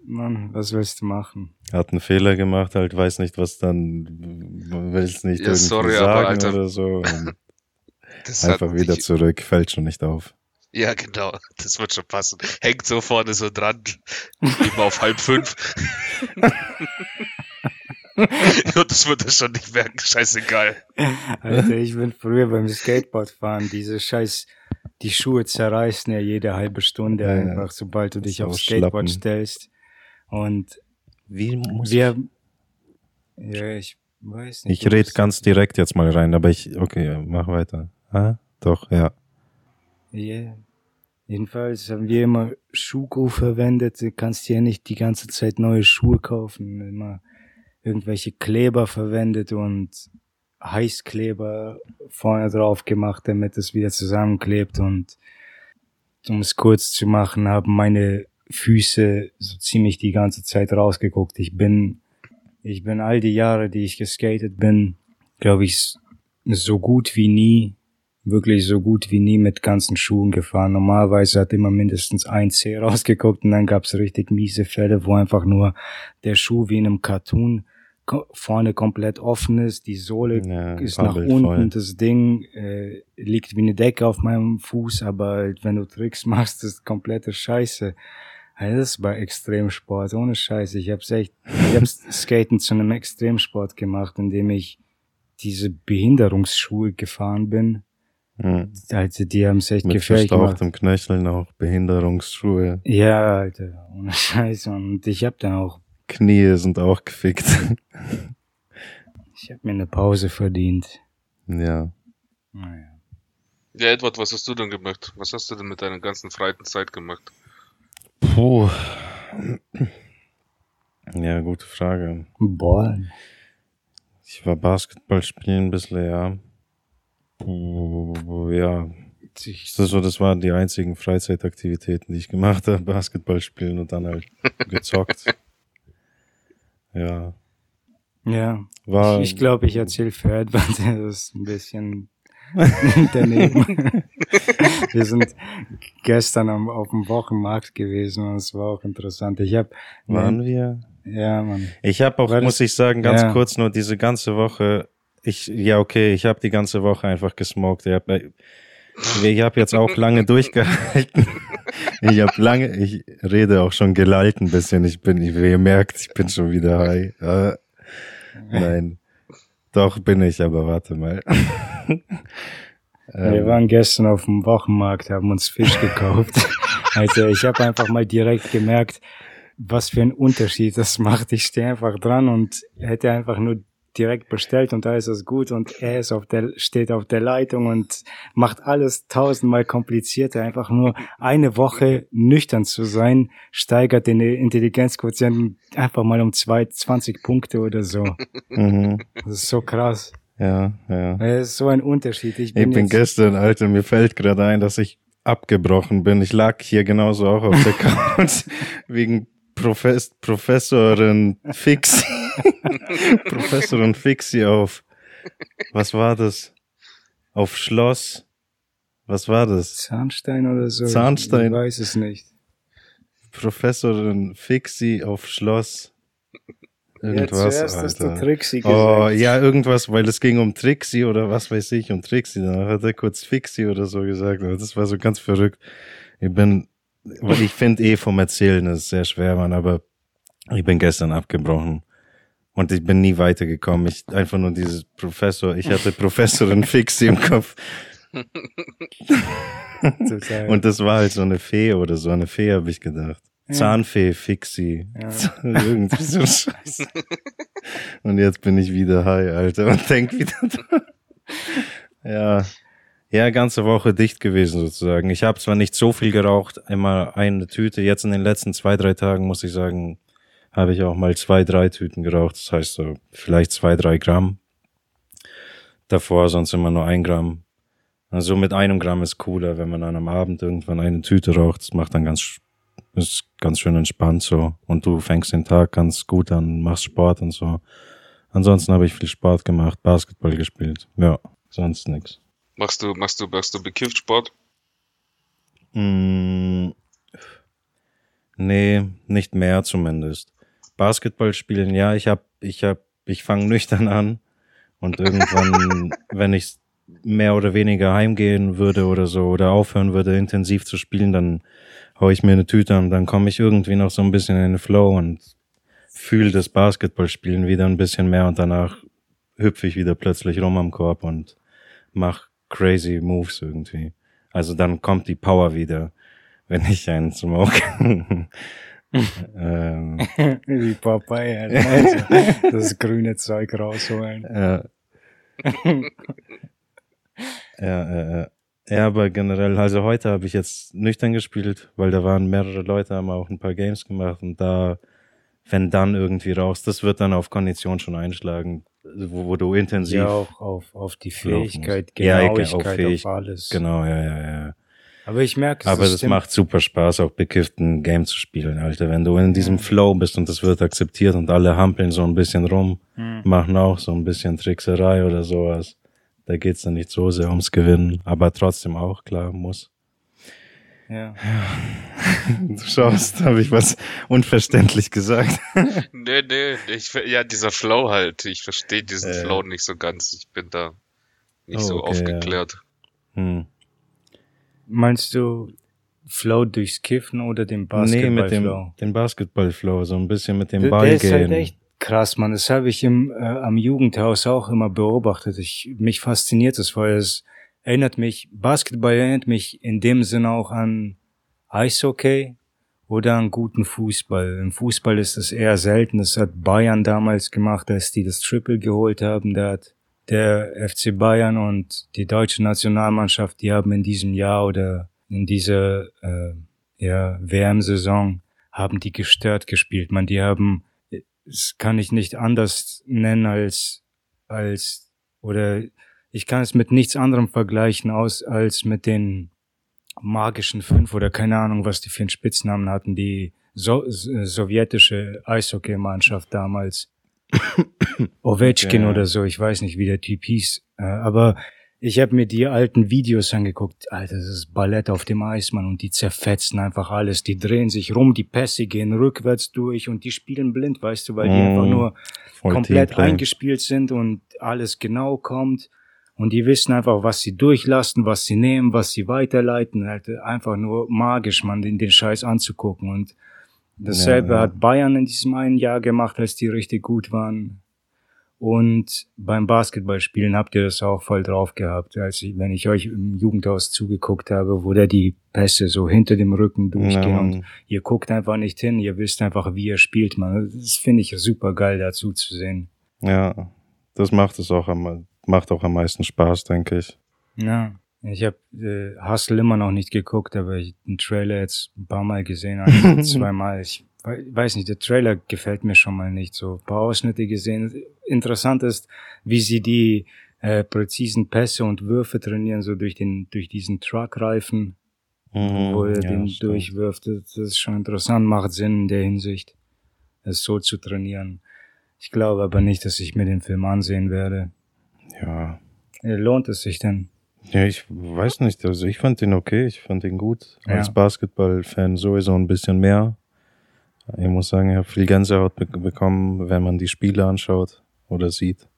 Mann, was willst du machen? Hat einen Fehler gemacht, halt weiß nicht, was dann, will es nicht ja, irgendwie sorry, sagen Alter, oder so. einfach wieder zurück, fällt schon nicht auf. Ja, genau, das wird schon passen. Hängt so vorne so dran, immer auf halb fünf. ja, das wird er schon nicht merken, scheißegal. Alter, ich bin früher beim Skateboardfahren, diese scheiß die Schuhe zerreißen ja jede halbe Stunde ja, einfach, sobald du dich aufs Skateboard schlappen. stellst. Und wie muss wir, ich? ja, ich weiß nicht. Ich rede ganz direkt jetzt mal rein, aber ich, okay, mach weiter. Ah, doch, ja. Yeah. Jedenfalls haben wir immer Schuhko verwendet. Du kannst ja nicht die ganze Zeit neue Schuhe kaufen. Immer irgendwelche Kleber verwendet und Heißkleber vorne drauf gemacht, damit es wieder zusammenklebt und um es kurz zu machen, haben meine Füße so ziemlich die ganze Zeit rausgeguckt. Ich bin, ich bin all die Jahre, die ich geskatet bin, glaube ich, so gut wie nie, wirklich so gut wie nie mit ganzen Schuhen gefahren. Normalerweise hat immer mindestens ein Zeh rausgeguckt und dann gab's richtig miese Fälle, wo einfach nur der Schuh wie in einem Cartoon vorne komplett offen ist, die Sohle ja, ist nach unten, voll. das Ding äh, liegt wie eine Decke auf meinem Fuß, aber halt, wenn du Tricks machst, ist komplette Scheiße. Also das war Extremsport, ohne Scheiße. Ich hab's echt, ich hab's Skaten zu einem Extremsport gemacht, indem ich diese Behinderungsschuhe gefahren bin. Mhm. Also die haben's echt Mit gefährlich gemacht. Mit Knöcheln auch Behinderungsschuhe. Ja, Alter, ohne Scheiße. Und ich hab dann auch Knie sind auch gefickt. Ich habe mir eine Pause verdient. Ja. Naja. Ja, Edward, was hast du denn gemacht? Was hast du denn mit deiner ganzen freien Zeit gemacht? Puh. Ja, gute Frage. Boah. Ich war Basketball spielen ein bisschen, ja. Ja. Das, so, das waren die einzigen Freizeitaktivitäten, die ich gemacht habe. Basketball spielen und dann halt gezockt. Ja. Ja. War, ich glaube, ich erzähle für Edward, das ist ein bisschen daneben. wir sind gestern am, auf dem Wochenmarkt gewesen und es war auch interessant. Ich habe waren wir? Ja, Mann. Ich habe auch, War muss ich sagen, ganz ja. kurz nur diese ganze Woche. Ich ja okay, ich habe die ganze Woche einfach gesmoked. Ich habe ich hab jetzt auch lange durchgehalten. Ich habe lange, ich rede auch schon gelallt ein bisschen. Ich bin, wie ihr merkt, ich bin schon wieder high. Äh, nein, doch bin ich, aber warte mal. Wir ähm. waren gestern auf dem Wochenmarkt, haben uns Fisch gekauft. Also ich habe einfach mal direkt gemerkt, was für ein Unterschied das macht. Ich stehe einfach dran und hätte einfach nur direkt bestellt und da ist es gut und er ist auf der, steht auf der Leitung und macht alles tausendmal komplizierter. Einfach nur eine Woche nüchtern zu sein, steigert den Intelligenzquotienten einfach mal um zwei, 20 Punkte oder so. Mhm. Das ist so krass. Ja, ja. Das ist so ein Unterschied. Ich bin, ich bin gestern, Alter, mir fällt gerade ein, dass ich abgebrochen bin. Ich lag hier genauso auch auf der Couch wegen Profes Professorin Fix. Professorin Fixi auf, was war das? Auf Schloss Was war das? Zahnstein oder so? Zahnstein. Ich weiß es nicht. Professorin Fixi auf Schloss. Irgendwas, ja, zuerst Alter. Trixie gesagt. Oh, ja, irgendwas, weil es ging um Trixie oder was weiß ich, um Trixie. Dann hat er kurz Fixi oder so gesagt. Das war so ganz verrückt. Ich bin, weil ich finde eh vom Erzählen ist sehr schwer, Mann, aber ich bin gestern abgebrochen. Und ich bin nie weitergekommen. Ich einfach nur dieses Professor, ich hatte Professorin Fixi im Kopf. Und das war halt so eine Fee oder so eine Fee, habe ich gedacht. Ja. Zahnfee, Fixi. Ja. Irgendwie so Scheiße. Und jetzt bin ich wieder high, Alter, und denk wieder dran. Ja. Ja, ganze Woche dicht gewesen sozusagen. Ich habe zwar nicht so viel geraucht, immer eine Tüte. Jetzt in den letzten zwei, drei Tagen, muss ich sagen, habe ich auch mal zwei, drei Tüten geraucht. Das heißt so vielleicht zwei, drei Gramm. Davor sonst immer nur ein Gramm. Also mit einem Gramm ist cooler, wenn man dann am Abend irgendwann eine Tüte raucht. Das macht dann ganz, ist ganz schön entspannt so. Und du fängst den Tag ganz gut an, machst Sport und so. Ansonsten habe ich viel Sport gemacht, Basketball gespielt. Ja, sonst nix. Machst du, machst du, machst du bekifft Sport? Mm, nee, nicht mehr zumindest. Basketball spielen, ja, ich hab, ich hab, ich fange nüchtern an und irgendwann, wenn ich mehr oder weniger heimgehen würde oder so oder aufhören würde, intensiv zu spielen, dann hau ich mir eine Tüte an, dann komme ich irgendwie noch so ein bisschen in den Flow und fühle das Basketballspielen wieder ein bisschen mehr und danach hüpfe ich wieder plötzlich rum am Korb und mach crazy Moves irgendwie. Also dann kommt die Power wieder, wenn ich einen smoke. ähm, Wie Alter. Also, das grüne Zeug rausholen. ja. ja, ja, ja. Aber generell, also heute habe ich jetzt nüchtern gespielt, weil da waren mehrere Leute, haben auch ein paar Games gemacht und da, wenn dann irgendwie raus, das wird dann auf Kondition schon einschlagen, wo, wo du intensiv. Ja, auch auf, auf die Fähigkeit, musst. Ja, Genauigkeit, auf Fähig- auf alles. Genau, ja, ja, ja. Aber ich merke, Aber das stimmt. macht super Spaß, auch bekifft ein Game zu spielen, Alter. Wenn du in diesem Flow bist und das wird akzeptiert und alle hampeln so ein bisschen rum, Hm. machen auch so ein bisschen Trickserei oder sowas. Da geht's dann nicht so sehr ums Gewinnen, aber trotzdem auch, klar, muss. Ja. Du schaust, habe ich was unverständlich gesagt. Nee, nee, ich, ja, dieser Flow halt. Ich verstehe diesen Äh. Flow nicht so ganz. Ich bin da nicht Oh, so okay, aufgeklärt. Hm. Meinst du Flow durchs Kiffen oder den Nee, mit dem, Basketballflow? dem Basketballflow, so ein bisschen mit dem Der, Ball der ist halt gehen. echt krass, man. Das habe ich im, äh, am Jugendhaus auch immer beobachtet. Ich, mich fasziniert es, weil es erinnert mich, Basketball erinnert mich in dem Sinne auch an Eishockey oder an guten Fußball. Im Fußball ist es eher selten. Das hat Bayern damals gemacht, als die das Triple geholt haben. Da hat der FC Bayern und die deutsche Nationalmannschaft, die haben in diesem Jahr oder in dieser äh, ja, WM-Saison haben die gestört gespielt. Man, die haben, das kann ich nicht anders nennen als als oder ich kann es mit nichts anderem vergleichen aus als mit den magischen fünf oder keine Ahnung, was die für einen Spitznamen hatten, die so äh, sowjetische Eishockeymannschaft damals. Ovechkin Ja. oder so, ich weiß nicht, wie der Typ hieß. Äh, aber ich habe mir die alten Videos angeguckt. Alter, das ist Ballett auf dem Eis, Mann. Und die zerfetzen einfach alles. Die drehen sich rum, die Pässe gehen rückwärts durch und die spielen blind, weißt du, weil die Mm, einfach nur Voll komplett Teamplay. eingespielt sind und alles genau kommt. Und die wissen einfach, was sie durchlassen, was sie nehmen, was sie weiterleiten. Halt einfach nur magisch, man, den, den Scheiß anzugucken. Und dasselbe Ja, ja. hat Bayern in diesem einen Jahr gemacht, als die richtig gut waren. Und beim Basketballspielen habt ihr das auch voll drauf gehabt, als ich, wenn ich euch im Jugendhaus zugeguckt habe, wo da die Pässe so hinter dem Rücken durchgehen Ja, und ihr guckt einfach nicht hin, ihr wisst einfach, wie ihr spielt, man. Das finde ich super geil dazu zu sehen. Ja, das macht es auch am, macht auch am meisten Spaß, denke ich. Ja, ich habe äh, Hustle immer noch nicht geguckt, aber ich den Trailer jetzt ein paar Mal gesehen, ein, zweimal. Ich wei- weiß nicht, der Trailer gefällt mir schon mal nicht so. Ein paar Ausschnitte gesehen. Interessant ist, wie sie die äh, präzisen Pässe und Würfe trainieren, so durch den durch diesen Truckreifen, Mhm, wo er ja, den stimmt. durchwirft. Das, das ist schon interessant, macht Sinn in der Hinsicht, es so zu trainieren. Ich glaube aber nicht, dass ich mir den Film ansehen werde. Ja, Äh, Lohnt es sich denn? Ja, ich weiß nicht. Also ich fand ihn okay, ich fand ihn gut. Ja. Als Basketballfan sowieso ein bisschen mehr. Ich muss sagen, ich habe viel Gänsehaut be bekommen, wenn man die Spiele anschaut oder sieht.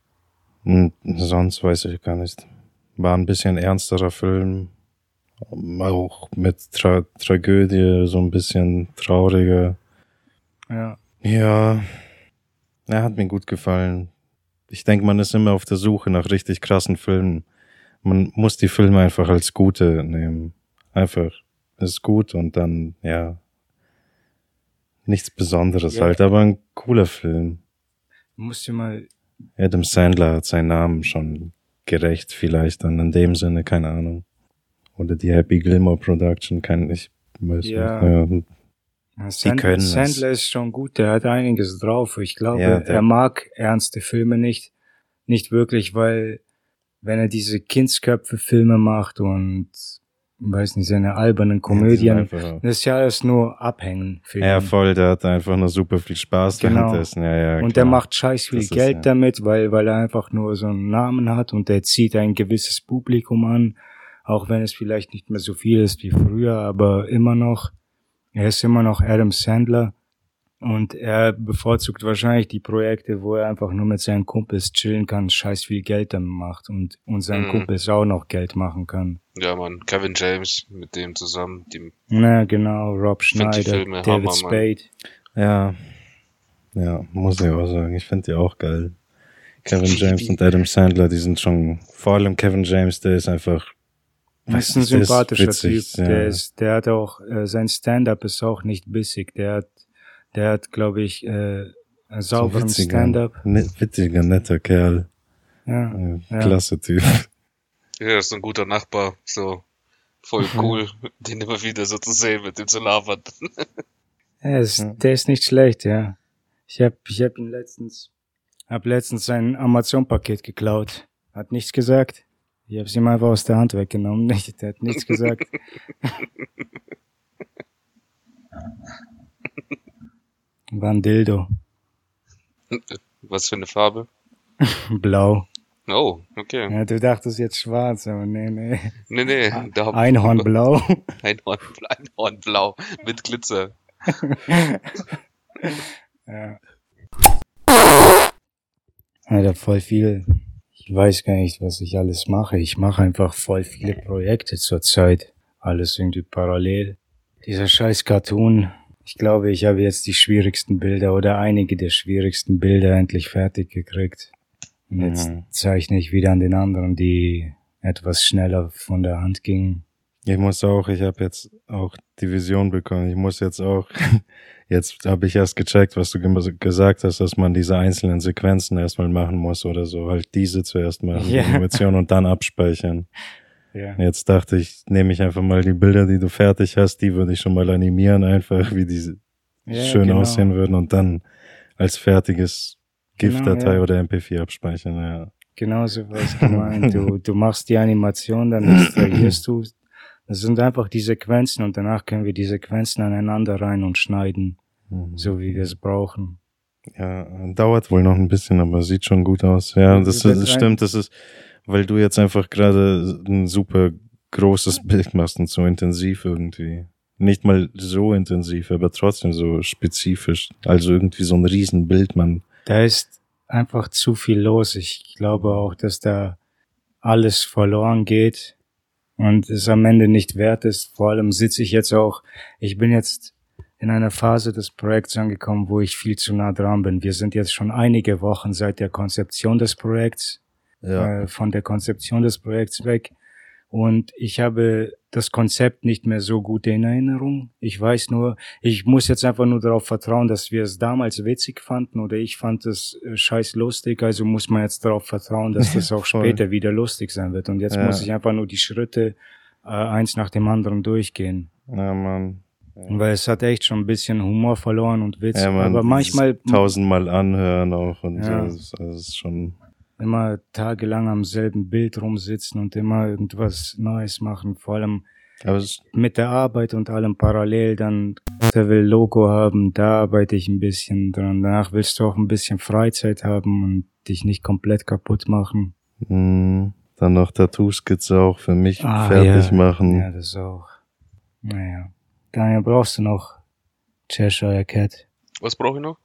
Und sonst weiß ich gar nicht. War ein bisschen ernsterer Film. Auch mit Tra Tragödie, so ein bisschen trauriger. Ja. Ja, er hat mir gut gefallen. Ich denke, man ist immer auf der Suche nach richtig krassen Filmen. Man muss die Filme einfach als gute nehmen. Einfach, ist gut und dann, ja, nichts Besonderes Ja. halt, aber ein cooler Film. Musst du mal, Adam Sandler hat seinen Namen schon gerecht, vielleicht dann in dem Sinne, keine Ahnung. Oder die Happy Gilmore Production, kann ich, weiß Ja. nicht. Ja, Sand können es. Sandler ist schon gut, der hat einiges drauf. Ich glaube, Ja, er mag ernste Filme nicht, nicht wirklich, weil wenn er diese Kindsköpfe-Filme macht und weiß nicht, seine albernen Komödien, Ja, einfach- das ist ja alles nur Abhängen. Für Ja, ihn. voll, der hat einfach nur super viel Spaß Genau. währenddessen. Ja, ja, und klar. der macht scheiß viel Das ist, Geld ja. damit, weil, weil er einfach nur so einen Namen hat und der zieht ein gewisses Publikum an, auch wenn es vielleicht nicht mehr so viel ist wie früher, aber immer noch, er ist immer noch Adam Sandler und er bevorzugt wahrscheinlich die Projekte, wo er einfach nur mit seinen Kumpels chillen kann, scheiß viel Geld damit macht und, und seinen Mhm. Kumpels auch noch Geld machen kann. Ja, Mann, Kevin James mit dem zusammen. Die, Na, genau, Rob Schneider, Filme David Hammer, Mann. Spade. Ja. Ja, muss ich auch sagen. Ich finde die auch geil. Kevin James und Adam Sandler, die sind schon, vor allem Kevin James, der ist einfach, Das ist ein der ist sympathischer witzig, Typ. ja. Der ist, der hat auch, äh, sein Stand-up ist auch nicht bissig. Der hat, der hat, glaube ich, äh, einen sauberen witziger, Stand-up. ne, witziger, netter Kerl. Ja. Äh, Ja. Klasse Typ. ja, ist so ein guter Nachbar. So voll cool, den immer wieder so zu sehen, mit dem zu labern. Er ist, Ja. Der ist nicht schlecht, ja. Ich hab, ich hab ihn letztens, hab letztens sein Amazon-Paket geklaut. Hat nichts gesagt. Ich hab's ihm einfach aus der Hand weggenommen. Nicht, der hat nichts gesagt. War ein Dildo. Was für eine Farbe? Blau. Oh, okay. Ja, du dachtest jetzt schwarz, aber nee, nee. Nee, nee, da Einhornblau. Einhorn, Einhornblau mit Glitzer. ja. Alter, voll viel. Ich weiß gar nicht, was ich alles mache. Ich mache einfach voll viele Projekte zurzeit. Alles irgendwie parallel. Dieser scheiß Cartoon. Ich glaube, ich habe jetzt die schwierigsten Bilder oder einige der schwierigsten Bilder endlich fertig gekriegt. Und jetzt Mhm. zeichne ich wieder an den anderen, die etwas schneller von der Hand gingen. Ich muss auch, ich habe jetzt auch die Vision bekommen. Ich muss jetzt auch, jetzt habe ich erst gecheckt, was du gesagt hast, dass man diese einzelnen Sequenzen erstmal machen muss oder so. Halt diese zuerst machen, Ja. die Animation und dann abspeichern. Ja. Jetzt dachte ich, nehme ich einfach mal die Bilder, die du fertig hast, die würde ich schon mal animieren, einfach wie die Ja, schön genau. aussehen würden und dann als fertiges Genau, GIF-Datei ja. oder MP4 abspeichern, ja. Genauso was gemeint. Du, du machst die Animation, dann extrahierst du. Das sind einfach die Sequenzen und danach können wir die Sequenzen aneinander rein und schneiden, Mhm. so wie wir es brauchen. Ja, dauert wohl noch ein bisschen, aber sieht schon gut aus. Ja, das, Das stimmt, das ist, weil du jetzt einfach gerade ein super großes Bild machst und so intensiv irgendwie. Nicht mal so intensiv, aber trotzdem so spezifisch. Also irgendwie so ein Riesenbild, man. Da ist einfach zu viel los. Ich glaube auch, dass da alles verloren geht und es am Ende nicht wert ist. Vor allem sitze ich jetzt auch, ich bin jetzt in einer Phase des Projekts angekommen, wo ich viel zu nah dran bin. Wir sind jetzt schon einige Wochen seit der Konzeption des Projekts äh, von der Konzeption des Projekts weg. Und ich habe das Konzept nicht mehr so gut in Erinnerung. Ich weiß nur, ich muss jetzt einfach nur darauf vertrauen, dass wir es damals witzig fanden oder ich fand es äh, scheiß lustig. Also muss man jetzt darauf vertrauen, dass das auch später wieder lustig sein wird. Und jetzt Ja. muss ich einfach nur die Schritte äh, eins nach dem anderen durchgehen. Ja, man. Weil es hat echt schon ein bisschen Humor verloren und Witz. Ja, man. Aber manchmal Tausendmal anhören auch und Ja. so. Das ist schon. Immer tagelang am selben Bild rumsitzen und immer irgendwas Neues machen. Vor allem mit der Arbeit und allem parallel, dann der will Logo haben, da arbeite ich ein bisschen dran. Danach willst du auch ein bisschen Freizeit haben und dich nicht komplett kaputt machen. mh, Dann noch Tattoo-Skizze auch für mich ah, fertig ja. machen. Ja, das auch. Naja. Daniel, brauchst du noch Cheshire Cat? Was brauche ich noch?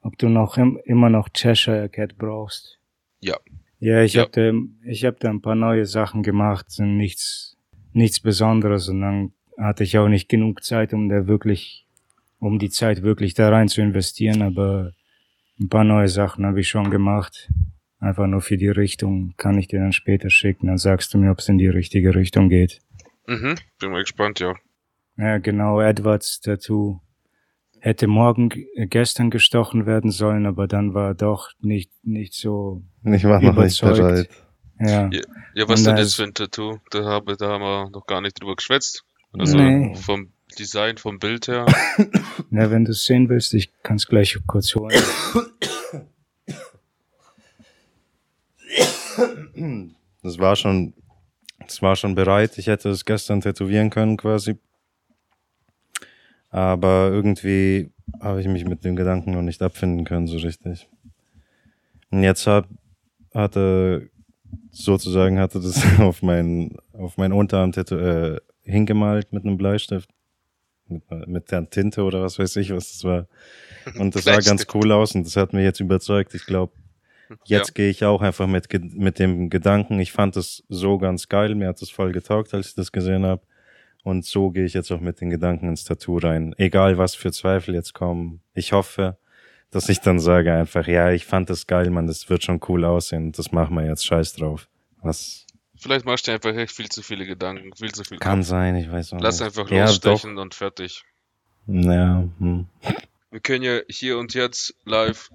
Ob du noch im, immer noch Cheshire Cat brauchst? Ja. Ja, ich ja. habe da, ich hab da ein paar neue Sachen gemacht, nichts, nichts Besonderes und dann hatte ich auch nicht genug Zeit, um da wirklich, um die Zeit wirklich da rein zu investieren, aber ein paar neue Sachen habe ich schon gemacht. Einfach nur für die Richtung kann ich dir dann später schicken, dann sagst du mir, ob es in die richtige Richtung geht. Mhm, bin mal gespannt, ja. Ja, genau, Edwards Tattoo hätte morgen, äh, gestern gestochen werden sollen, aber dann war doch nicht, nicht so. Ich war noch nicht bereit. Ja. ja, ja was denn jetzt für ein Tattoo? Da, habe, da haben wir noch gar nicht drüber geschwätzt. Also nee. vom Design, vom Bild her. Na, wenn du es sehen willst, ich kann es gleich kurz holen. Das war schon, das war schon bereit. Ich hätte es gestern tätowieren können quasi. Aber irgendwie habe ich mich mit dem Gedanken noch nicht abfinden können so richtig. Und jetzt hab, hatte sozusagen hatte das auf mein auf mein Unterarm äh, hingemalt mit einem Bleistift mit, mit der Tinte oder was weiß ich was das war und das sah ganz cool aus und das hat mir jetzt überzeugt ich glaube Jetzt ja. gehe ich auch einfach mit, mit dem Gedanken, ich fand es so ganz geil, mir hat es voll getaugt, als ich das gesehen habe. Und so gehe ich jetzt auch mit den Gedanken ins Tattoo rein. Egal was für Zweifel jetzt kommen. Ich hoffe, dass ich dann sage einfach, ja, ich fand das geil, man, das wird schon cool aussehen. Das machen wir jetzt scheiß drauf. Was? Vielleicht machst du einfach echt viel zu viele Gedanken, viel zu viel. Kann Kopf. sein, ich weiß auch Lass nicht. einfach losstechen ja, und fertig. Ja, hm. Wir können ja hier und jetzt live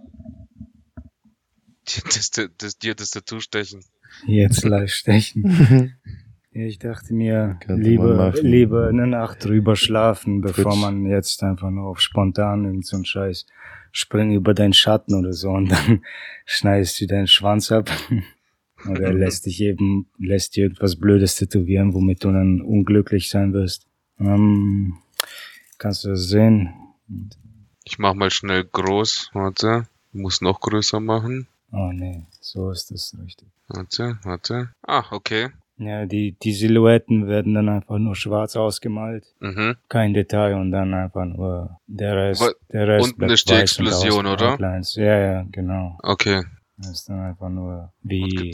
das, das, das, dir das Tattoo stechen. Jetzt live stechen. ich dachte mir, lieber, lieber eine Nacht drüber schlafen, bevor Twitch. man jetzt einfach nur auf spontan in so einen Scheiß springt über deinen Schatten oder so und dann schneidest du deinen Schwanz ab. oder lässt dich eben, lässt dir irgendwas Blödes tätowieren, womit du dann unglücklich sein wirst. Ähm, kannst du das sehen? Ich mach mal schnell groß, warte. Muss noch größer machen. Oh nee, so ist das richtig. Warte, warte. Ah, okay. Ja, die, die Silhouetten werden dann einfach nur schwarz ausgemalt. Mhm. Kein Detail und dann einfach nur der Rest. der Rest unten ist die Explosion, oder? Outlines. Ja, ja, genau. Okay. Das ist dann einfach nur wie.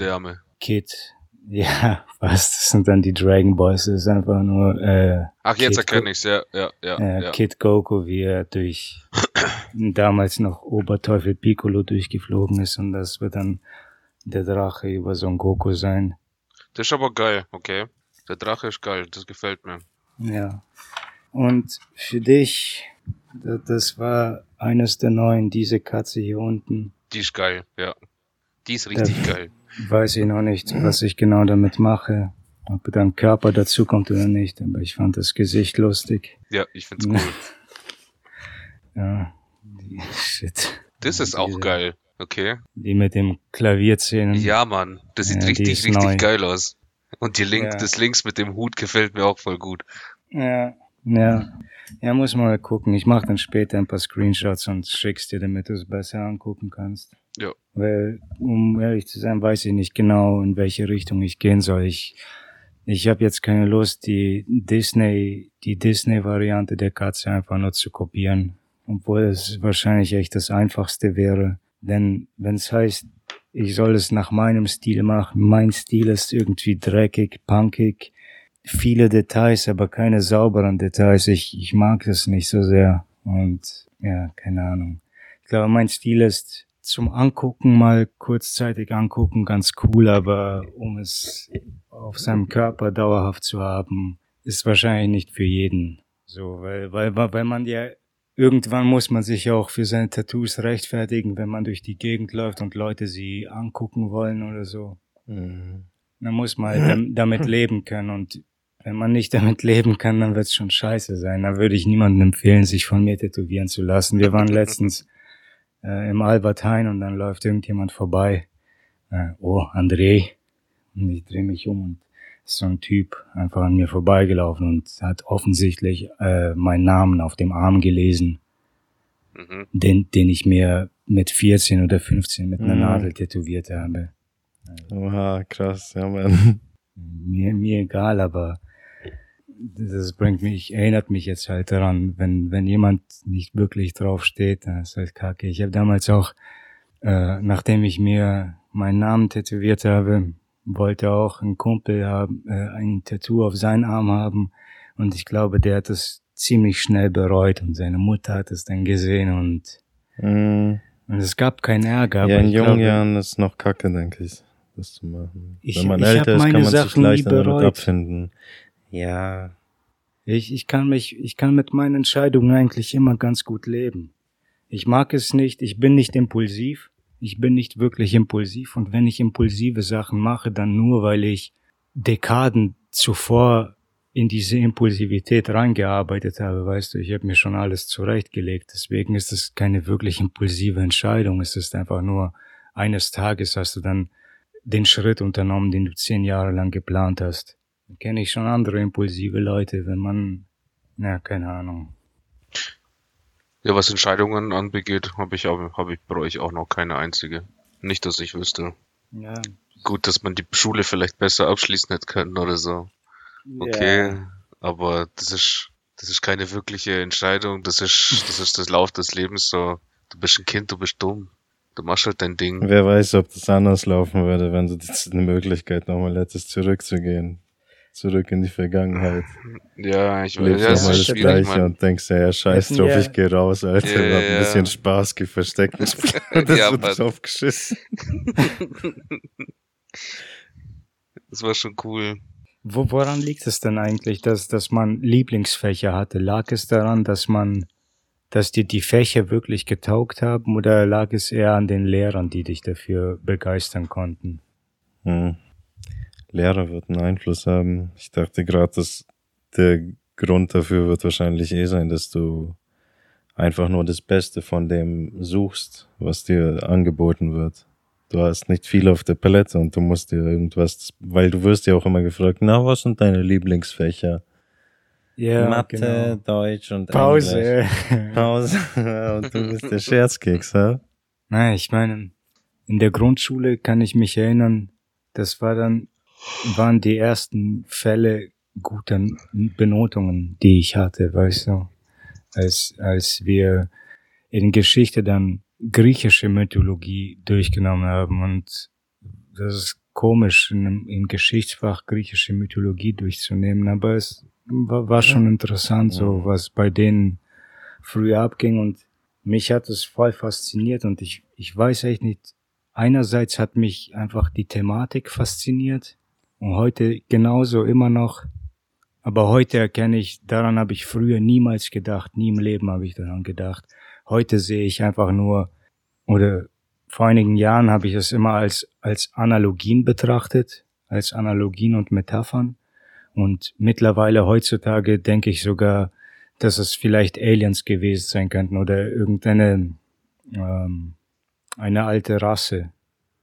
Kid. Ja, was? Das sind dann die Dragon Boys. Das ist einfach nur. Äh, Ach, jetzt Kid erkenne ich's, ja, ja, ja, äh, ja. Kid Goku, wie er durch damals noch Oberteufel Piccolo durchgeflogen ist und das wird dann der Drache über Son Goku sein. Das ist aber geil, okay. Der Drache ist geil, das gefällt mir. Ja. Und für dich, das war eines der neuen, diese Katze hier unten. Die ist geil, ja. Die ist richtig da geil. Weiß ich noch nicht, was ich genau damit mache. Ob dann Körper dazu kommt oder nicht, aber ich fand das Gesicht lustig. Ja, ich find's cool. ja, shit. Das ist auch geil. Okay. Die mit dem Klavierzähnen. Ja, Mann. Das sieht ja, richtig, richtig neu. geil aus. Und die Link, ja. das Links mit dem Hut gefällt mir auch voll gut. Ja, ja. Ja, muss mal gucken. Ich mache dann später ein paar Screenshots und schick's dir, damit du es besser angucken kannst. Ja. Weil, um ehrlich zu sein, weiß ich nicht genau, in welche Richtung ich gehen soll. Ich, ich habe jetzt keine Lust, die Disney, die Disney-Variante der Katze einfach nur zu kopieren. Obwohl es wahrscheinlich echt das Einfachste wäre. Denn wenn es heißt, ich soll es nach meinem Stil machen, mein Stil ist irgendwie dreckig, punkig, viele Details, aber keine sauberen Details. Ich, ich mag es nicht so sehr. Und ja, keine Ahnung. Ich glaube, mein Stil ist zum Angucken mal kurzzeitig angucken ganz cool, aber um es auf seinem Körper dauerhaft zu haben, ist wahrscheinlich nicht für jeden so, weil, weil, weil man ja irgendwann muss man sich auch für seine Tattoos rechtfertigen, wenn man durch die Gegend läuft und Leute sie angucken wollen oder so. Mhm. Dann muss man halt damit leben können und wenn man nicht damit leben kann, dann wird es schon scheiße sein. Da würde ich niemandem empfehlen, sich von mir tätowieren zu lassen. Wir waren letztens äh, im Albert Heijn und dann läuft irgendjemand vorbei. Äh, oh, André. Und ich drehe mich um und so ein Typ einfach an mir vorbeigelaufen und hat offensichtlich äh, meinen Namen auf dem Arm gelesen, mhm. den, den ich mir mit 14 oder 15 mit einer mhm. Nadel tätowiert habe. Oha, krass, ja, man. Mir, mir egal, aber das bringt mich, erinnert mich jetzt halt daran, wenn, wenn jemand nicht wirklich drauf steht, dann ist halt kacke. Ich habe damals auch, äh, nachdem ich mir meinen Namen tätowiert habe, wollte auch ein Kumpel haben, äh, ein Tattoo auf seinen Arm haben und ich glaube, der hat es ziemlich schnell bereut und seine Mutter hat es dann gesehen und, Mm, und es gab keinen Ärger. ja, in jungen glaube, Jahren ist noch kacke, denke ich, das zu machen. Ich- Wenn man ich älter ist, kann man sich Sachen nie leichter damit abfinden. Ja. Ich, ich kann mich, ich kann mit meinen Entscheidungen eigentlich immer ganz gut leben. Ich mag es nicht, ich bin nicht impulsiv. Ich bin nicht wirklich impulsiv und wenn ich impulsive Sachen mache, dann nur, weil ich Dekaden zuvor in diese Impulsivität reingearbeitet habe, weißt du, ich habe mir schon alles zurechtgelegt. Deswegen ist es keine wirklich impulsive Entscheidung. Es ist einfach nur eines Tages hast du dann den Schritt unternommen, den du zehn Jahre lang geplant hast. Kenne ich schon andere impulsive Leute, wenn man, na, keine Ahnung. Ja, was Entscheidungen anbegeht, habe ich, aber- hab ich bei euch auch noch keine einzige. Nicht, dass ich wüsste. Ja. Gut, dass man die Schule vielleicht besser abschließen hätte können oder so. Okay, Ja. aber das ist, das ist keine wirkliche Entscheidung. Das ist, das ist das Lauf des Lebens so. Du bist ein Kind, du bist dumm. Du machst halt dein Ding. Wer weiß, ob das anders laufen würde, wenn du jetzt eine Möglichkeit nochmal hättest, zurückzugehen. Zurück in die Vergangenheit. Ja, ich weiß, ja, es nochmal ist das schwierig, Gleiche man. und denkst, ja, ja, scheiß drauf, wir- ich geh raus, Alter. Ja, hab ein ja. bisschen Spaß versteckt. Das das Ja, wird aber- drauf geschissen. Das war schon cool. Wo, woran liegt es denn eigentlich, dass, dass man Lieblingsfächer hatte? Lag es daran, dass man, dass dir die Fächer wirklich getaugt haben oder lag es eher an den Lehrern, die dich dafür begeistern konnten? Hm. Lehrer wird einen Einfluss haben. Ich dachte gerade, dass der Grund dafür wird wahrscheinlich eh sein, dass du einfach nur das Beste von dem suchst, was dir angeboten wird. Du hast nicht viel auf der Palette und du musst dir irgendwas, weil du wirst ja auch immer gefragt, na, was sind deine Lieblingsfächer? Ja, Mathe, genau. Deutsch und Pause. Englisch. Pause. und du bist der Scherzkeks, ha? Nein, ich meine, in der Grundschule kann ich mich erinnern, das war dann, waren die ersten Fälle guter Benotungen, die ich hatte, weißt du, als, als wir in Geschichte dann griechische Mythologie durchgenommen haben und das ist komisch, in, im Geschichtsfach griechische Mythologie durchzunehmen, aber es war, war schon interessant, so was bei denen früher abging und mich hat es voll fasziniert und ich, ich weiß echt nicht, einerseits hat mich einfach die Thematik fasziniert und heute genauso immer noch, aber heute erkenne ich, daran habe ich früher niemals gedacht, nie im Leben habe ich daran gedacht. Heute sehe ich einfach nur, oder vor einigen Jahren habe ich es immer als, als Analogien betrachtet, als Analogien und Metaphern. Und mittlerweile heutzutage denke ich sogar, dass es vielleicht Aliens gewesen sein könnten oder irgendeine ähm, eine alte Rasse,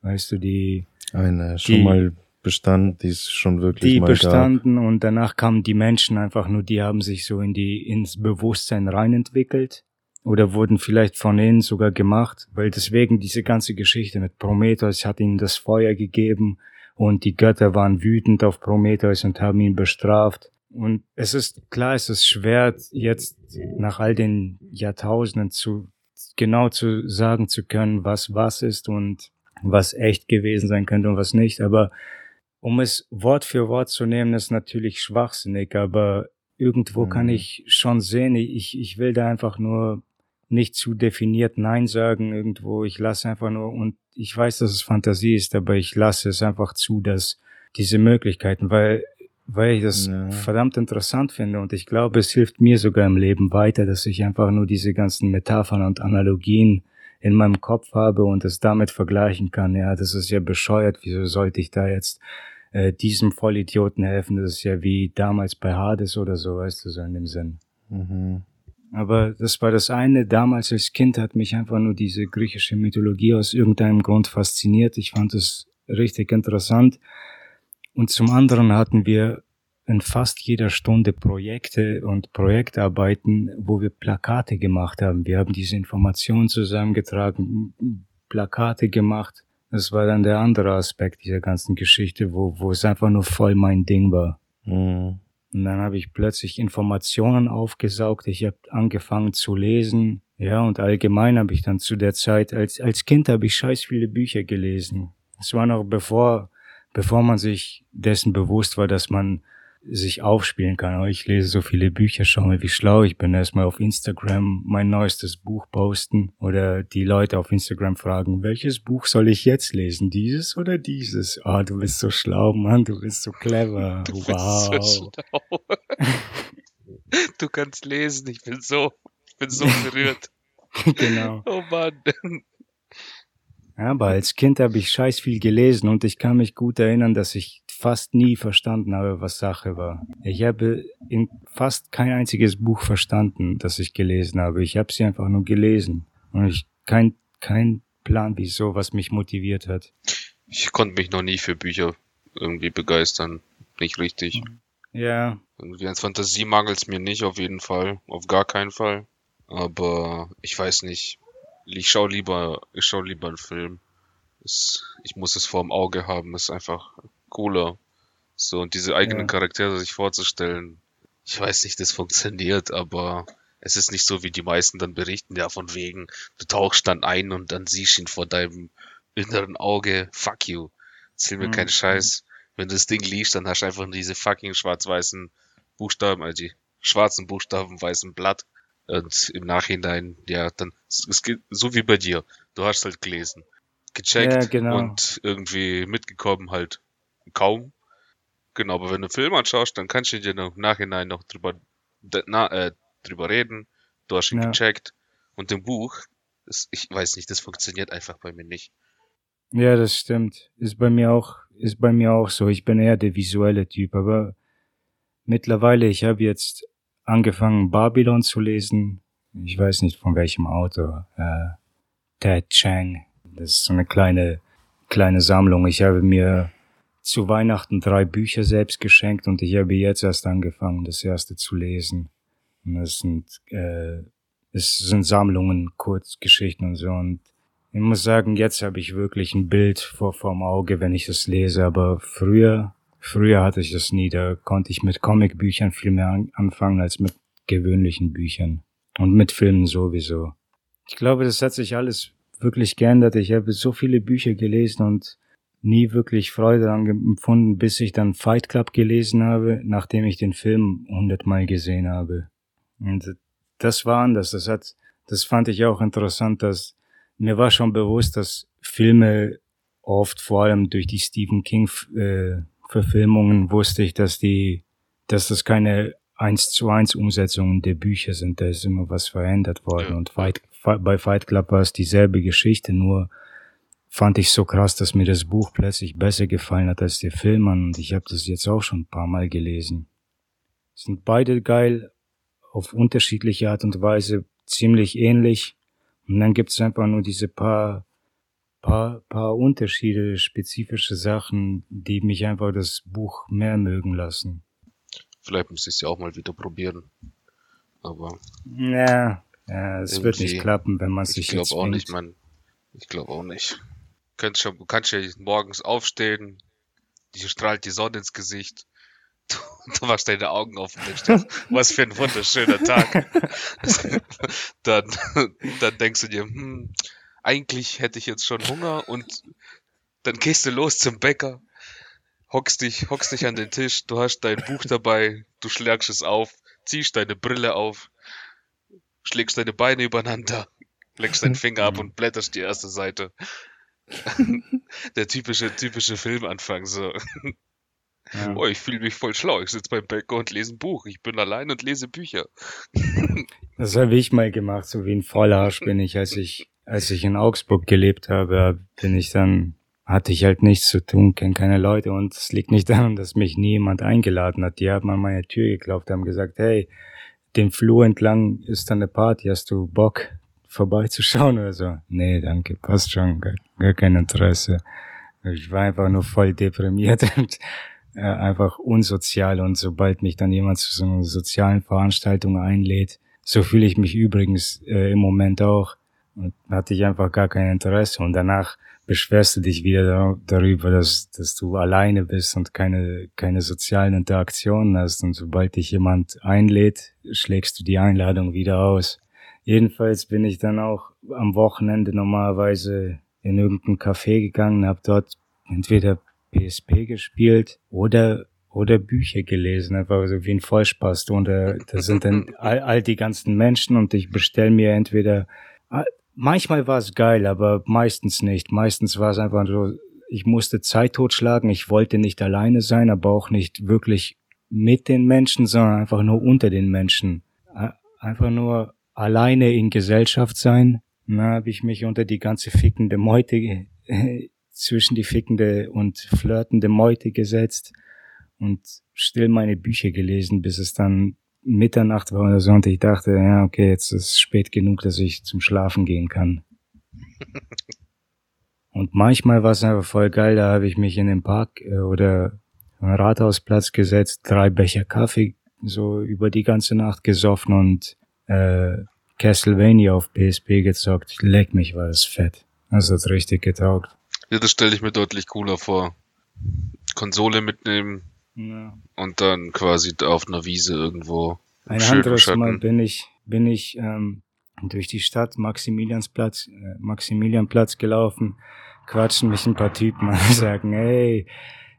weißt du, die Eine schon Die- mal bestand, die es schon wirklich die mal gab. bestanden und danach kamen die Menschen einfach nur, die haben sich so in die ins Bewusstsein reinentwickelt oder wurden vielleicht von ihnen sogar gemacht, weil deswegen diese ganze Geschichte mit Prometheus hat ihnen das Feuer gegeben und die Götter waren wütend auf Prometheus und haben ihn bestraft. Und es ist klar, es ist schwer jetzt nach all den Jahrtausenden zu genau zu sagen zu können, was was ist und was echt gewesen sein könnte und was nicht, aber um es Wort für Wort zu nehmen, ist natürlich schwachsinnig, aber irgendwo Mhm. kann ich schon sehen, ich, ich will da einfach nur nicht zu definiert Nein sagen irgendwo. Ich lasse einfach nur, und ich weiß, dass es Fantasie ist, aber ich lasse es einfach zu, dass diese Möglichkeiten, weil, weil ich das Ja. verdammt interessant finde und ich glaube, es hilft mir sogar im Leben weiter, dass ich einfach nur diese ganzen Metaphern und Analogien in meinem Kopf habe und es damit vergleichen kann. Ja, das ist ja bescheuert. Wieso sollte ich da jetzt äh, diesem Vollidioten helfen? Das ist ja wie damals bei Hades oder so, weißt du, so in dem Sinn. Mhm. Aber das war das eine. Damals als Kind hat mich einfach nur diese griechische Mythologie aus irgendeinem Grund fasziniert. Ich fand es richtig interessant. Und zum anderen hatten wir in fast jeder Stunde Projekte und Projektarbeiten, wo wir Plakate gemacht haben. Wir haben diese Informationen zusammengetragen, Plakate gemacht. Das war dann der andere Aspekt dieser ganzen Geschichte, wo, wo es einfach nur voll mein Ding war. Mhm. Und dann habe ich plötzlich Informationen aufgesaugt. Ich habe angefangen zu lesen. Ja, und allgemein habe ich dann zu der Zeit, als, als Kind habe ich scheiß viele Bücher gelesen. Es war noch bevor, bevor man sich dessen bewusst war, dass man sich aufspielen kann. Aber ich lese so viele Bücher, schau mal, wie schlau ich bin. Erstmal auf Instagram mein neuestes Buch posten oder die Leute auf Instagram fragen, welches Buch soll ich jetzt lesen? Dieses oder dieses? Ah, oh, du bist so schlau, Mann, du bist so clever. Du wow. Bist so schlau. du kannst lesen, ich bin so, ich bin so berührt. genau. Oh Mann. Aber als Kind habe ich scheiß viel gelesen und ich kann mich gut erinnern, dass ich fast nie verstanden habe, was Sache war. Ich habe in fast kein einziges Buch verstanden, das ich gelesen habe. Ich habe sie einfach nur gelesen. Und ich kein, kein Plan, wieso, was mich motiviert hat. Ich konnte mich noch nie für Bücher irgendwie begeistern. Nicht richtig. Ja. Irgendwie als Fantasie mangelt es mir nicht, auf jeden Fall. Auf gar keinen Fall. Aber ich weiß nicht. Ich schau lieber, ich schau lieber einen Film. ich muss es vorm Auge haben. ist einfach cooler. So, und diese eigenen ja. Charaktere sich vorzustellen. Ich weiß nicht, das funktioniert, aber es ist nicht so, wie die meisten dann berichten, ja, von wegen, du tauchst dann ein und dann siehst ihn vor deinem inneren Auge, fuck you. Erzähl mir mhm. keinen Scheiß. Wenn du das Ding liest, dann hast du einfach diese fucking schwarz-weißen Buchstaben, also die schwarzen Buchstaben, weißen Blatt. Und im Nachhinein, ja, dann, es geht so wie bei dir. Du hast halt gelesen, gecheckt ja, genau. und irgendwie mitgekommen halt kaum. Genau, aber wenn du einen Film anschaust, dann kannst du dir im Nachhinein noch drüber, na, äh, drüber reden. Du hast ihn ja. gecheckt. Und im Buch, das, ich weiß nicht, das funktioniert einfach bei mir nicht. Ja, das stimmt. Ist bei mir auch, ist bei mir auch so. Ich bin eher der visuelle Typ, aber mittlerweile, ich habe jetzt angefangen, Babylon zu lesen. Ich weiß nicht von welchem Autor. Äh, Ted Chang. Das ist so eine kleine, kleine Sammlung. Ich habe mir zu Weihnachten drei Bücher selbst geschenkt und ich habe jetzt erst angefangen, das erste zu lesen. Und das sind, äh, es sind Sammlungen, Kurzgeschichten und so. Und ich muss sagen, jetzt habe ich wirklich ein Bild vor vorm Auge, wenn ich das lese. Aber früher, früher hatte ich das nie. Da konnte ich mit Comicbüchern viel mehr an anfangen als mit gewöhnlichen Büchern. Und mit Filmen sowieso. Ich glaube, das hat sich alles wirklich geändert. Ich habe so viele Bücher gelesen und nie wirklich Freude daran empfunden, bis ich dann Fight Club gelesen habe, nachdem ich den Film hundertmal gesehen habe. Und das war anders. Das hat, das fand ich auch interessant, dass mir war schon bewusst, dass Filme oft, vor allem durch die Stephen King äh, Verfilmungen, wusste ich, dass die, dass das keine eins zu eins Umsetzungen der Bücher sind. Da ist immer was verändert worden. Und Fight, bei Fight Club war es dieselbe Geschichte, nur fand ich so krass, dass mir das Buch plötzlich besser gefallen hat als der Film und ich habe das jetzt auch schon ein paar Mal gelesen. Sind beide geil, auf unterschiedliche Art und Weise ziemlich ähnlich und dann gibt es einfach nur diese paar, paar, paar Unterschiede, spezifische Sachen, die mich einfach das Buch mehr mögen lassen. Vielleicht muss ich es ja auch mal wieder probieren. Aber. Ja, ja es wird nicht klappen, wenn man sich jetzt. Ich glaube auch nicht, man. Ich glaube auch nicht könntest schon, du kannst ja morgens aufstehen, dir strahlt die Sonne ins Gesicht, du, du machst deine Augen auf und denkst, was für ein wunderschöner Tag. dann, dann denkst du dir, hm, eigentlich hätte ich jetzt schon Hunger und dann gehst du los zum Bäcker, hockst dich, hockst dich an den Tisch, du hast dein Buch dabei, du schlägst es auf, ziehst deine Brille auf, schlägst deine Beine übereinander, leckst deinen Finger ab und blätterst die erste Seite. Der typische, typische Filmanfang, so. Ja. Oh, ich fühle mich voll schlau. Ich sitze beim Bäcker und lese ein Buch. Ich bin allein und lese Bücher. Das habe ich mal gemacht, so wie ein Vollarsch bin ich, als ich, als ich in Augsburg gelebt habe, bin ich dann, hatte ich halt nichts zu tun, kenne keine Leute und es liegt nicht daran, dass mich niemand eingeladen hat. Die haben an meine Tür geklopft, haben gesagt, hey, den Flur entlang ist dann eine Party, hast du Bock? Vorbeizuschauen oder so. Nee, danke, passt schon, gar, gar kein Interesse. Ich war einfach nur voll deprimiert und äh, einfach unsozial und sobald mich dann jemand zu so einer sozialen Veranstaltung einlädt, so fühle ich mich übrigens äh, im Moment auch, Und hatte ich einfach gar kein Interesse. Und danach beschwerst du dich wieder darüber, dass, dass du alleine bist und keine, keine sozialen Interaktionen hast. Und sobald dich jemand einlädt, schlägst du die Einladung wieder aus. Jedenfalls bin ich dann auch am Wochenende normalerweise in irgendein Café gegangen, habe dort entweder PSP gespielt oder oder Bücher gelesen, einfach so wie ein Vollspaß. Und äh, da sind dann all, all die ganzen Menschen und ich bestell mir entweder manchmal war es geil, aber meistens nicht. Meistens war es einfach so, ich musste Zeit totschlagen, ich wollte nicht alleine sein, aber auch nicht wirklich mit den Menschen, sondern einfach nur unter den Menschen. Einfach nur alleine in Gesellschaft sein. Da habe ich mich unter die ganze fickende Meute, zwischen die fickende und flirtende Meute gesetzt und still meine Bücher gelesen, bis es dann Mitternacht war oder so und ich dachte, ja, okay, jetzt ist es spät genug, dass ich zum Schlafen gehen kann. und manchmal war es einfach voll geil, da habe ich mich in den Park äh, oder Rathausplatz gesetzt, drei Becher Kaffee so über die ganze Nacht gesoffen und äh, Castlevania auf PSP gezockt. Leck mich, war das fett. Das hat richtig getaugt. Ja, das stelle ich mir deutlich cooler vor. Konsole mitnehmen, ja. Und dann quasi auf einer Wiese irgendwo. Ein anderes. Mal bin ich, bin ich ähm, durch die Stadt Maximiliansplatz, äh, Maximilianplatz gelaufen, quatschen mich ein paar Typen an und sagen, hey,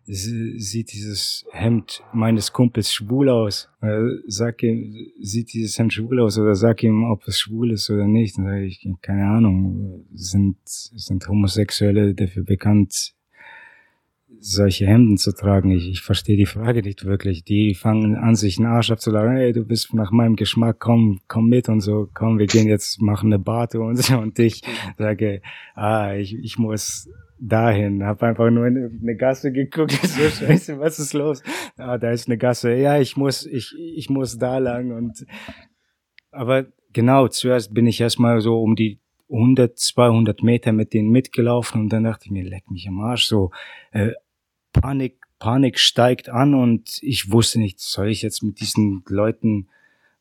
sieht dieses Hemd meines Kumpels schwul aus? Äh, sag ihm, sieht dieses Hemd schwul aus oder sag ihm, ob es schwul ist oder nicht. Dann sage ich, keine Ahnung, sind, sind Homosexuelle dafür bekannt, solche Hemden zu tragen. Ich, ich verstehe die Frage nicht wirklich. Die fangen an, sich einen Arsch abzuladen. Hey, du bist nach meinem Geschmack, komm, komm mit und so. Komm, wir gehen jetzt, machen eine Barte und so. Und ich sage, ah, ich, ich muss dahin. Hab einfach nur in eine Gasse geguckt. So, scheiße, was ist los? Ah, da ist eine Gasse. Ja, ich muss, ich, ich muss da lang und, aber genau, zuerst bin ich erstmal so um die 100, 200 Meter mit denen mitgelaufen und dann dachte ich mir, leck mich am Arsch, so, äh, Panik, Panik steigt an und ich wusste nicht, soll ich jetzt mit diesen Leuten,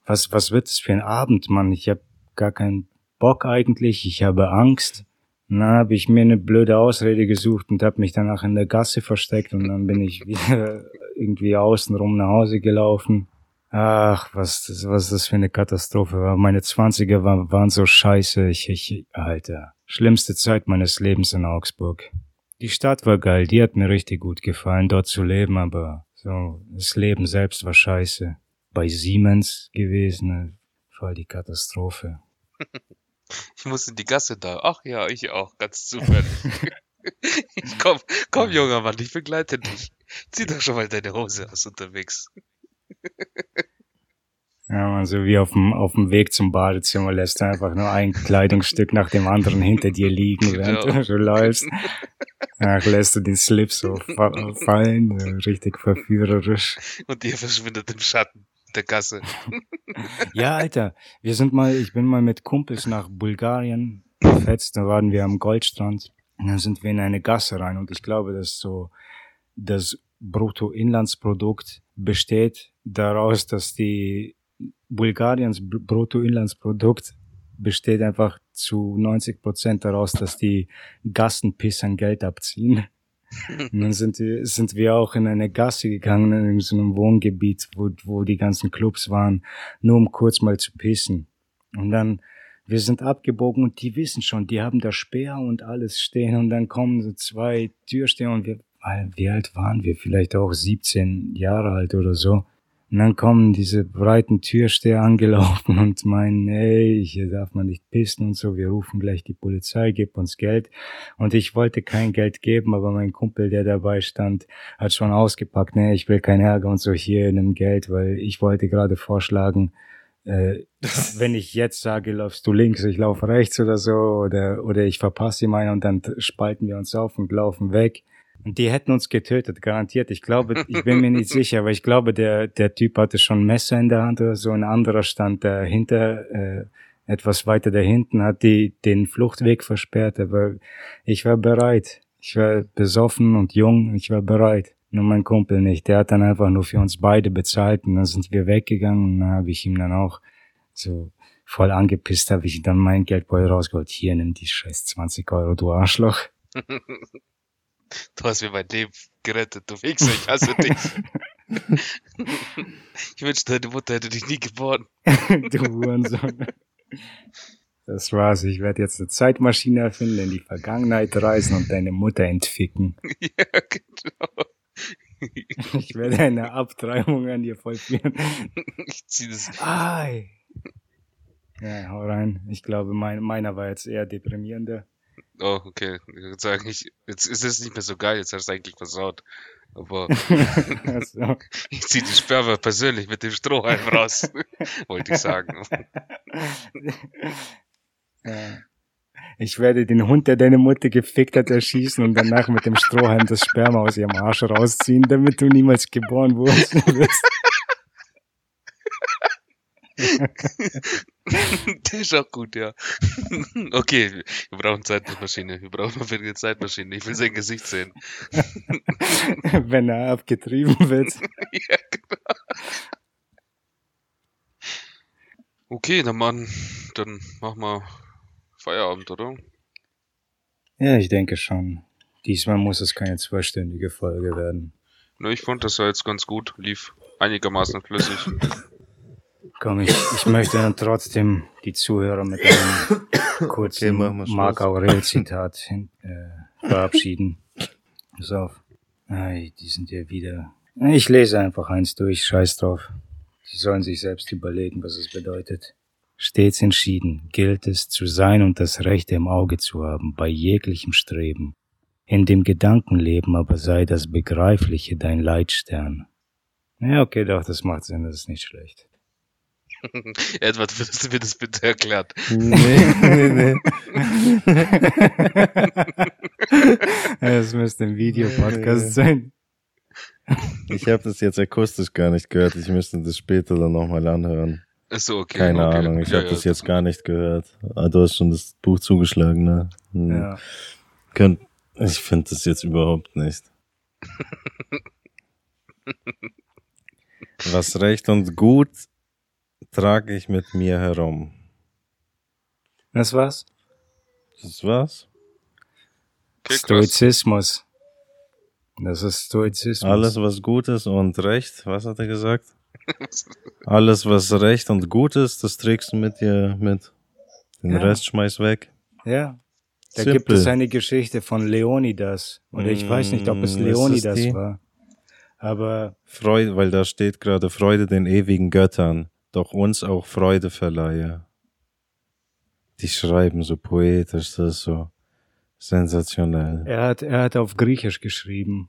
was, was wird das für ein Abend, Mann? Ich habe gar keinen Bock eigentlich, ich habe Angst. Und dann habe ich mir eine blöde Ausrede gesucht und habe mich danach in der Gasse versteckt und dann bin ich wieder irgendwie außenrum nach Hause gelaufen. Ach, was, was das für eine Katastrophe war. Meine Zwanziger waren, waren so scheiße. Ich, ich, Alter. Schlimmste Zeit meines Lebens in Augsburg. Die Stadt war geil, die hat mir richtig gut gefallen, dort zu leben, aber so, das Leben selbst war scheiße. Bei Siemens gewesen, voll die Katastrophe. Ich muss in die Gasse da. Ach ja, ich auch, ganz zufällig. komm, komm, junger Mann, ich begleite dich. Zieh doch schon mal deine Hose aus unterwegs. Ja, man, so wie auf dem, auf dem Weg zum Badezimmer lässt du einfach nur ein Kleidungsstück nach dem anderen hinter dir liegen, während genau. du läufst. Ach, lässt du den Slip so fallen, richtig verführerisch. Und ihr verschwindet im Schatten der Gasse. ja, Alter, wir sind mal, ich bin mal mit Kumpels nach Bulgarien gefetzt, da waren wir am Goldstrand. Und dann sind wir in eine Gasse rein und ich glaube, dass so das Bruttoinlandsprodukt besteht daraus, dass die Bulgariens Bruttoinlandsprodukt besteht einfach zu 90 Prozent daraus, dass die Gassenpissern Geld abziehen. Und dann sind, wir, sind wir auch in eine Gasse gegangen, in so einem Wohngebiet, wo, wo die ganzen Clubs waren, nur um kurz mal zu pissen. Und dann, wir sind abgebogen und die wissen schon, die haben da Speer und alles stehen und dann kommen so zwei Türsteher und wir, wie alt waren wir? Vielleicht auch 17 Jahre alt oder so. Und dann kommen diese breiten Türsteher angelaufen und meinen, ey, hier darf man nicht pissen und so, wir rufen gleich die Polizei, gib uns Geld. Und ich wollte kein Geld geben, aber mein Kumpel, der dabei stand, hat schon ausgepackt, ne, ich will kein Ärger und so, hier nimm Geld, weil ich wollte gerade vorschlagen, äh, wenn ich jetzt sage, laufst du links, ich laufe rechts oder so, oder, oder ich verpasse ihm einen und dann spalten wir uns auf und laufen weg. Und die hätten uns getötet, garantiert. Ich glaube, ich bin mir nicht sicher, aber ich glaube, der, der Typ hatte schon ein Messer in der Hand oder so. Ein anderer stand dahinter, äh, etwas weiter dahinten, hat die den Fluchtweg versperrt. Aber ich war bereit. Ich war besoffen und jung. Ich war bereit. Nur mein Kumpel nicht. Der hat dann einfach nur für uns beide bezahlt und dann sind wir weggegangen und dann habe ich ihm dann auch so voll angepisst habe ich dann mein Geldbeutel rausgeholt. Hier, nimm die scheiß 20 Euro, du Arschloch. Du hast mir mein Leben gerettet, du Wichser, ich hasse dich. ich wünschte, deine Mutter hätte dich nie geboren. du Hurensohn. Das war's. Ich werde jetzt eine Zeitmaschine erfinden, in die Vergangenheit reisen und deine Mutter entficken. ja, genau. Ich werde eine Abtreibung an dir vollführen. Ich zieh das. Ai. Ja, hau rein. Ich glaube, mein, meiner war jetzt eher deprimierender. Oh, okay. Ich würde sagen, ich, jetzt ist es nicht mehr so geil, jetzt hast du eigentlich versaut. Aber Also, ich zieh die Sperma persönlich mit dem Strohhalm raus. Wollte ich sagen. Ich werde den Hund, der deine Mutter gefickt hat, erschießen und danach mit dem Strohhalm das Sperma aus ihrem Arsch rausziehen, damit du niemals geboren wurdest. Der ist auch gut, ja. Okay, wir brauchen Zeitmaschine. Wir brauchen mal eine Zeitmaschine. Ich will sein Gesicht sehen. Wenn er abgetrieben wird. ja, genau. Okay, dann Mann, dann machen wir Feierabend, oder? Ja, ich denke schon. Diesmal muss es keine zwölfstündige Folge werden. Ich fand, das war jetzt ganz gut. Lief einigermaßen flüssig. Komm, ich, ich möchte dann trotzdem die Zuhörer mit einem kurzen Schluss. Marc Aurel Zitat hin- äh, verabschieden. Pass auf. Ei, die sind ja wieder. Ich lese einfach eins durch, scheiß drauf. Die sollen sich selbst überlegen, was es bedeutet. Stets entschieden gilt es zu sein und das Rechte im Auge zu haben, bei jeglichem Streben. In dem Gedankenleben aber sei das Begreifliche dein Leitstern. Ja, okay, doch, das macht Sinn, das ist nicht schlecht. Edward, würdest du mir das bitte erklären? Nee, nee, nee. Es müsste ein Videopodcast sein. Ich habe das jetzt akustisch gar nicht gehört. Ich müsste das später dann nochmal anhören. Achso, okay. Keine okay. Ahnung, ich Ja, habe ja, das jetzt gar nicht gehört. Ah, du hast schon das Buch zugeschlagen, ne? Hm. Ja. Könnt, ich finde das jetzt überhaupt nicht. Was recht und gut trage ich mit mir herum. Das war's? Das war's? Okay. Stoizismus. Das ist Stoizismus. Alles, was gut ist und recht, was hat er gesagt? Alles, was recht und gut ist, das trägst du mit dir mit. Den Ja. Rest schmeiß weg. Ja. Da Simpel. gibt es eine Geschichte von Leonidas. Oder ich weiß nicht, ob es Mm, Leonidas war. Aber Freude, weil da steht gerade Freude den ewigen Göttern, doch uns auch Freude verleihe. Die schreiben so poetisch, das ist so sensationell. er hat, er hat auf Griechisch geschrieben.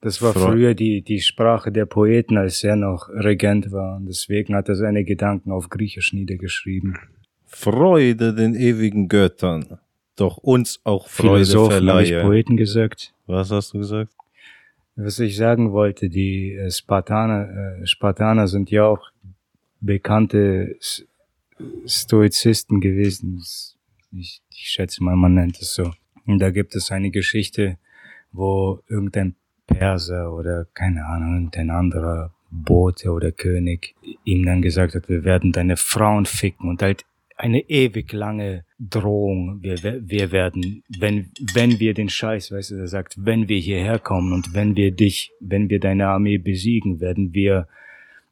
Das war Freu- früher die, die Sprache der Poeten, als er noch Regent war. Und deswegen hat er seine Gedanken auf Griechisch niedergeschrieben. Freude den ewigen Göttern, doch uns auch Freude Philosophen habe ich verleihe. Poeten gesagt. Was hast du gesagt? Was ich sagen wollte, die äh, Spartaner, äh, Spartaner sind ja auch bekannte Stoizisten gewesen. Ich, ich schätze mal, man nennt es so. Und da gibt es eine Geschichte, wo irgendein Perser oder keine Ahnung, irgendein anderer Bote oder König ihm dann gesagt hat, wir werden deine Frauen ficken und halt eine ewig lange Drohung. Wir, wir werden, wenn, wenn wir den Scheiß, weißt du, er sagt, wenn wir hierher kommen und wenn wir dich, wenn wir deine Armee besiegen, werden wir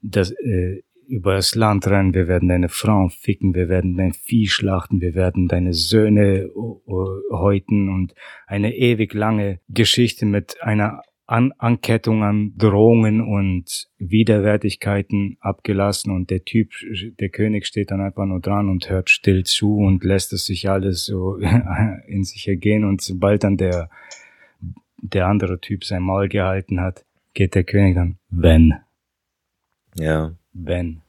das, äh, über das Land rennen, wir werden deine Frauen ficken, wir werden dein Vieh schlachten, wir werden deine Söhne o- o- häuten und eine ewig lange Geschichte mit einer an Ankettung an Drohungen und Widerwärtigkeiten abgelassen und der Typ, der König steht dann einfach nur dran und hört still zu und lässt es sich alles so in sich ergehen und sobald dann der, der andere Typ sein Maul gehalten hat, geht der König dann, wenn, Ja. Wenn.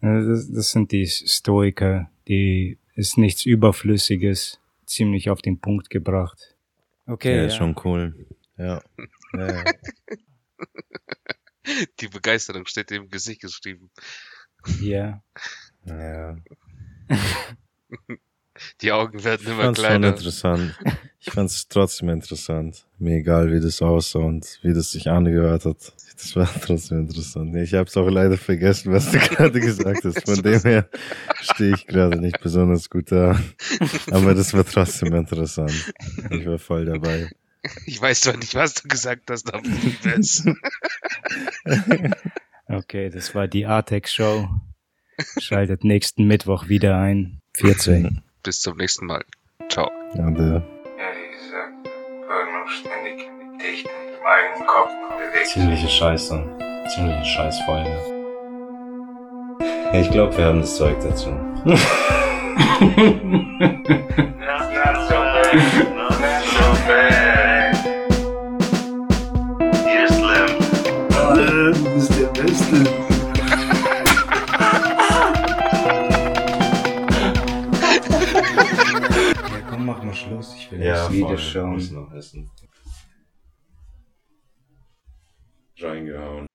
Also Das, das sind die Stoiker, die ist nichts Überflüssiges, ziemlich auf den Punkt gebracht. Okay. ja, ist schon cool. Ja. ja, ja. Die Begeisterung steht im Gesicht geschrieben. Ja. ja. Die Augen werden immer Fand's schon kleiner. interessant. Ich fand es trotzdem interessant. Mir egal, wie das aussah und wie das sich angehört hat. Das war trotzdem interessant. Ich habe es auch leider vergessen, was du gerade gesagt hast. Von dem her stehe ich gerade nicht besonders gut da. Aber das war trotzdem interessant. Ich war voll dabei. Ich weiß zwar nicht, was du gesagt hast, aber ich es. Okay, das war die Artex Show. Schaltet nächsten Mittwoch wieder ein. 14. Bis zum nächsten Mal. Ciao. Ja, der gesagt, war nur ständig dicht in meinem Kopf bewegt. ziemliche Scheiße. Ziemliche Scheißfolge. Ja, ich glaube, wir haben das Zeug dazu. Not so bad, not so bad. Mach mal Schluss. Ich will das Video schauen. noch essen. Reingehauen.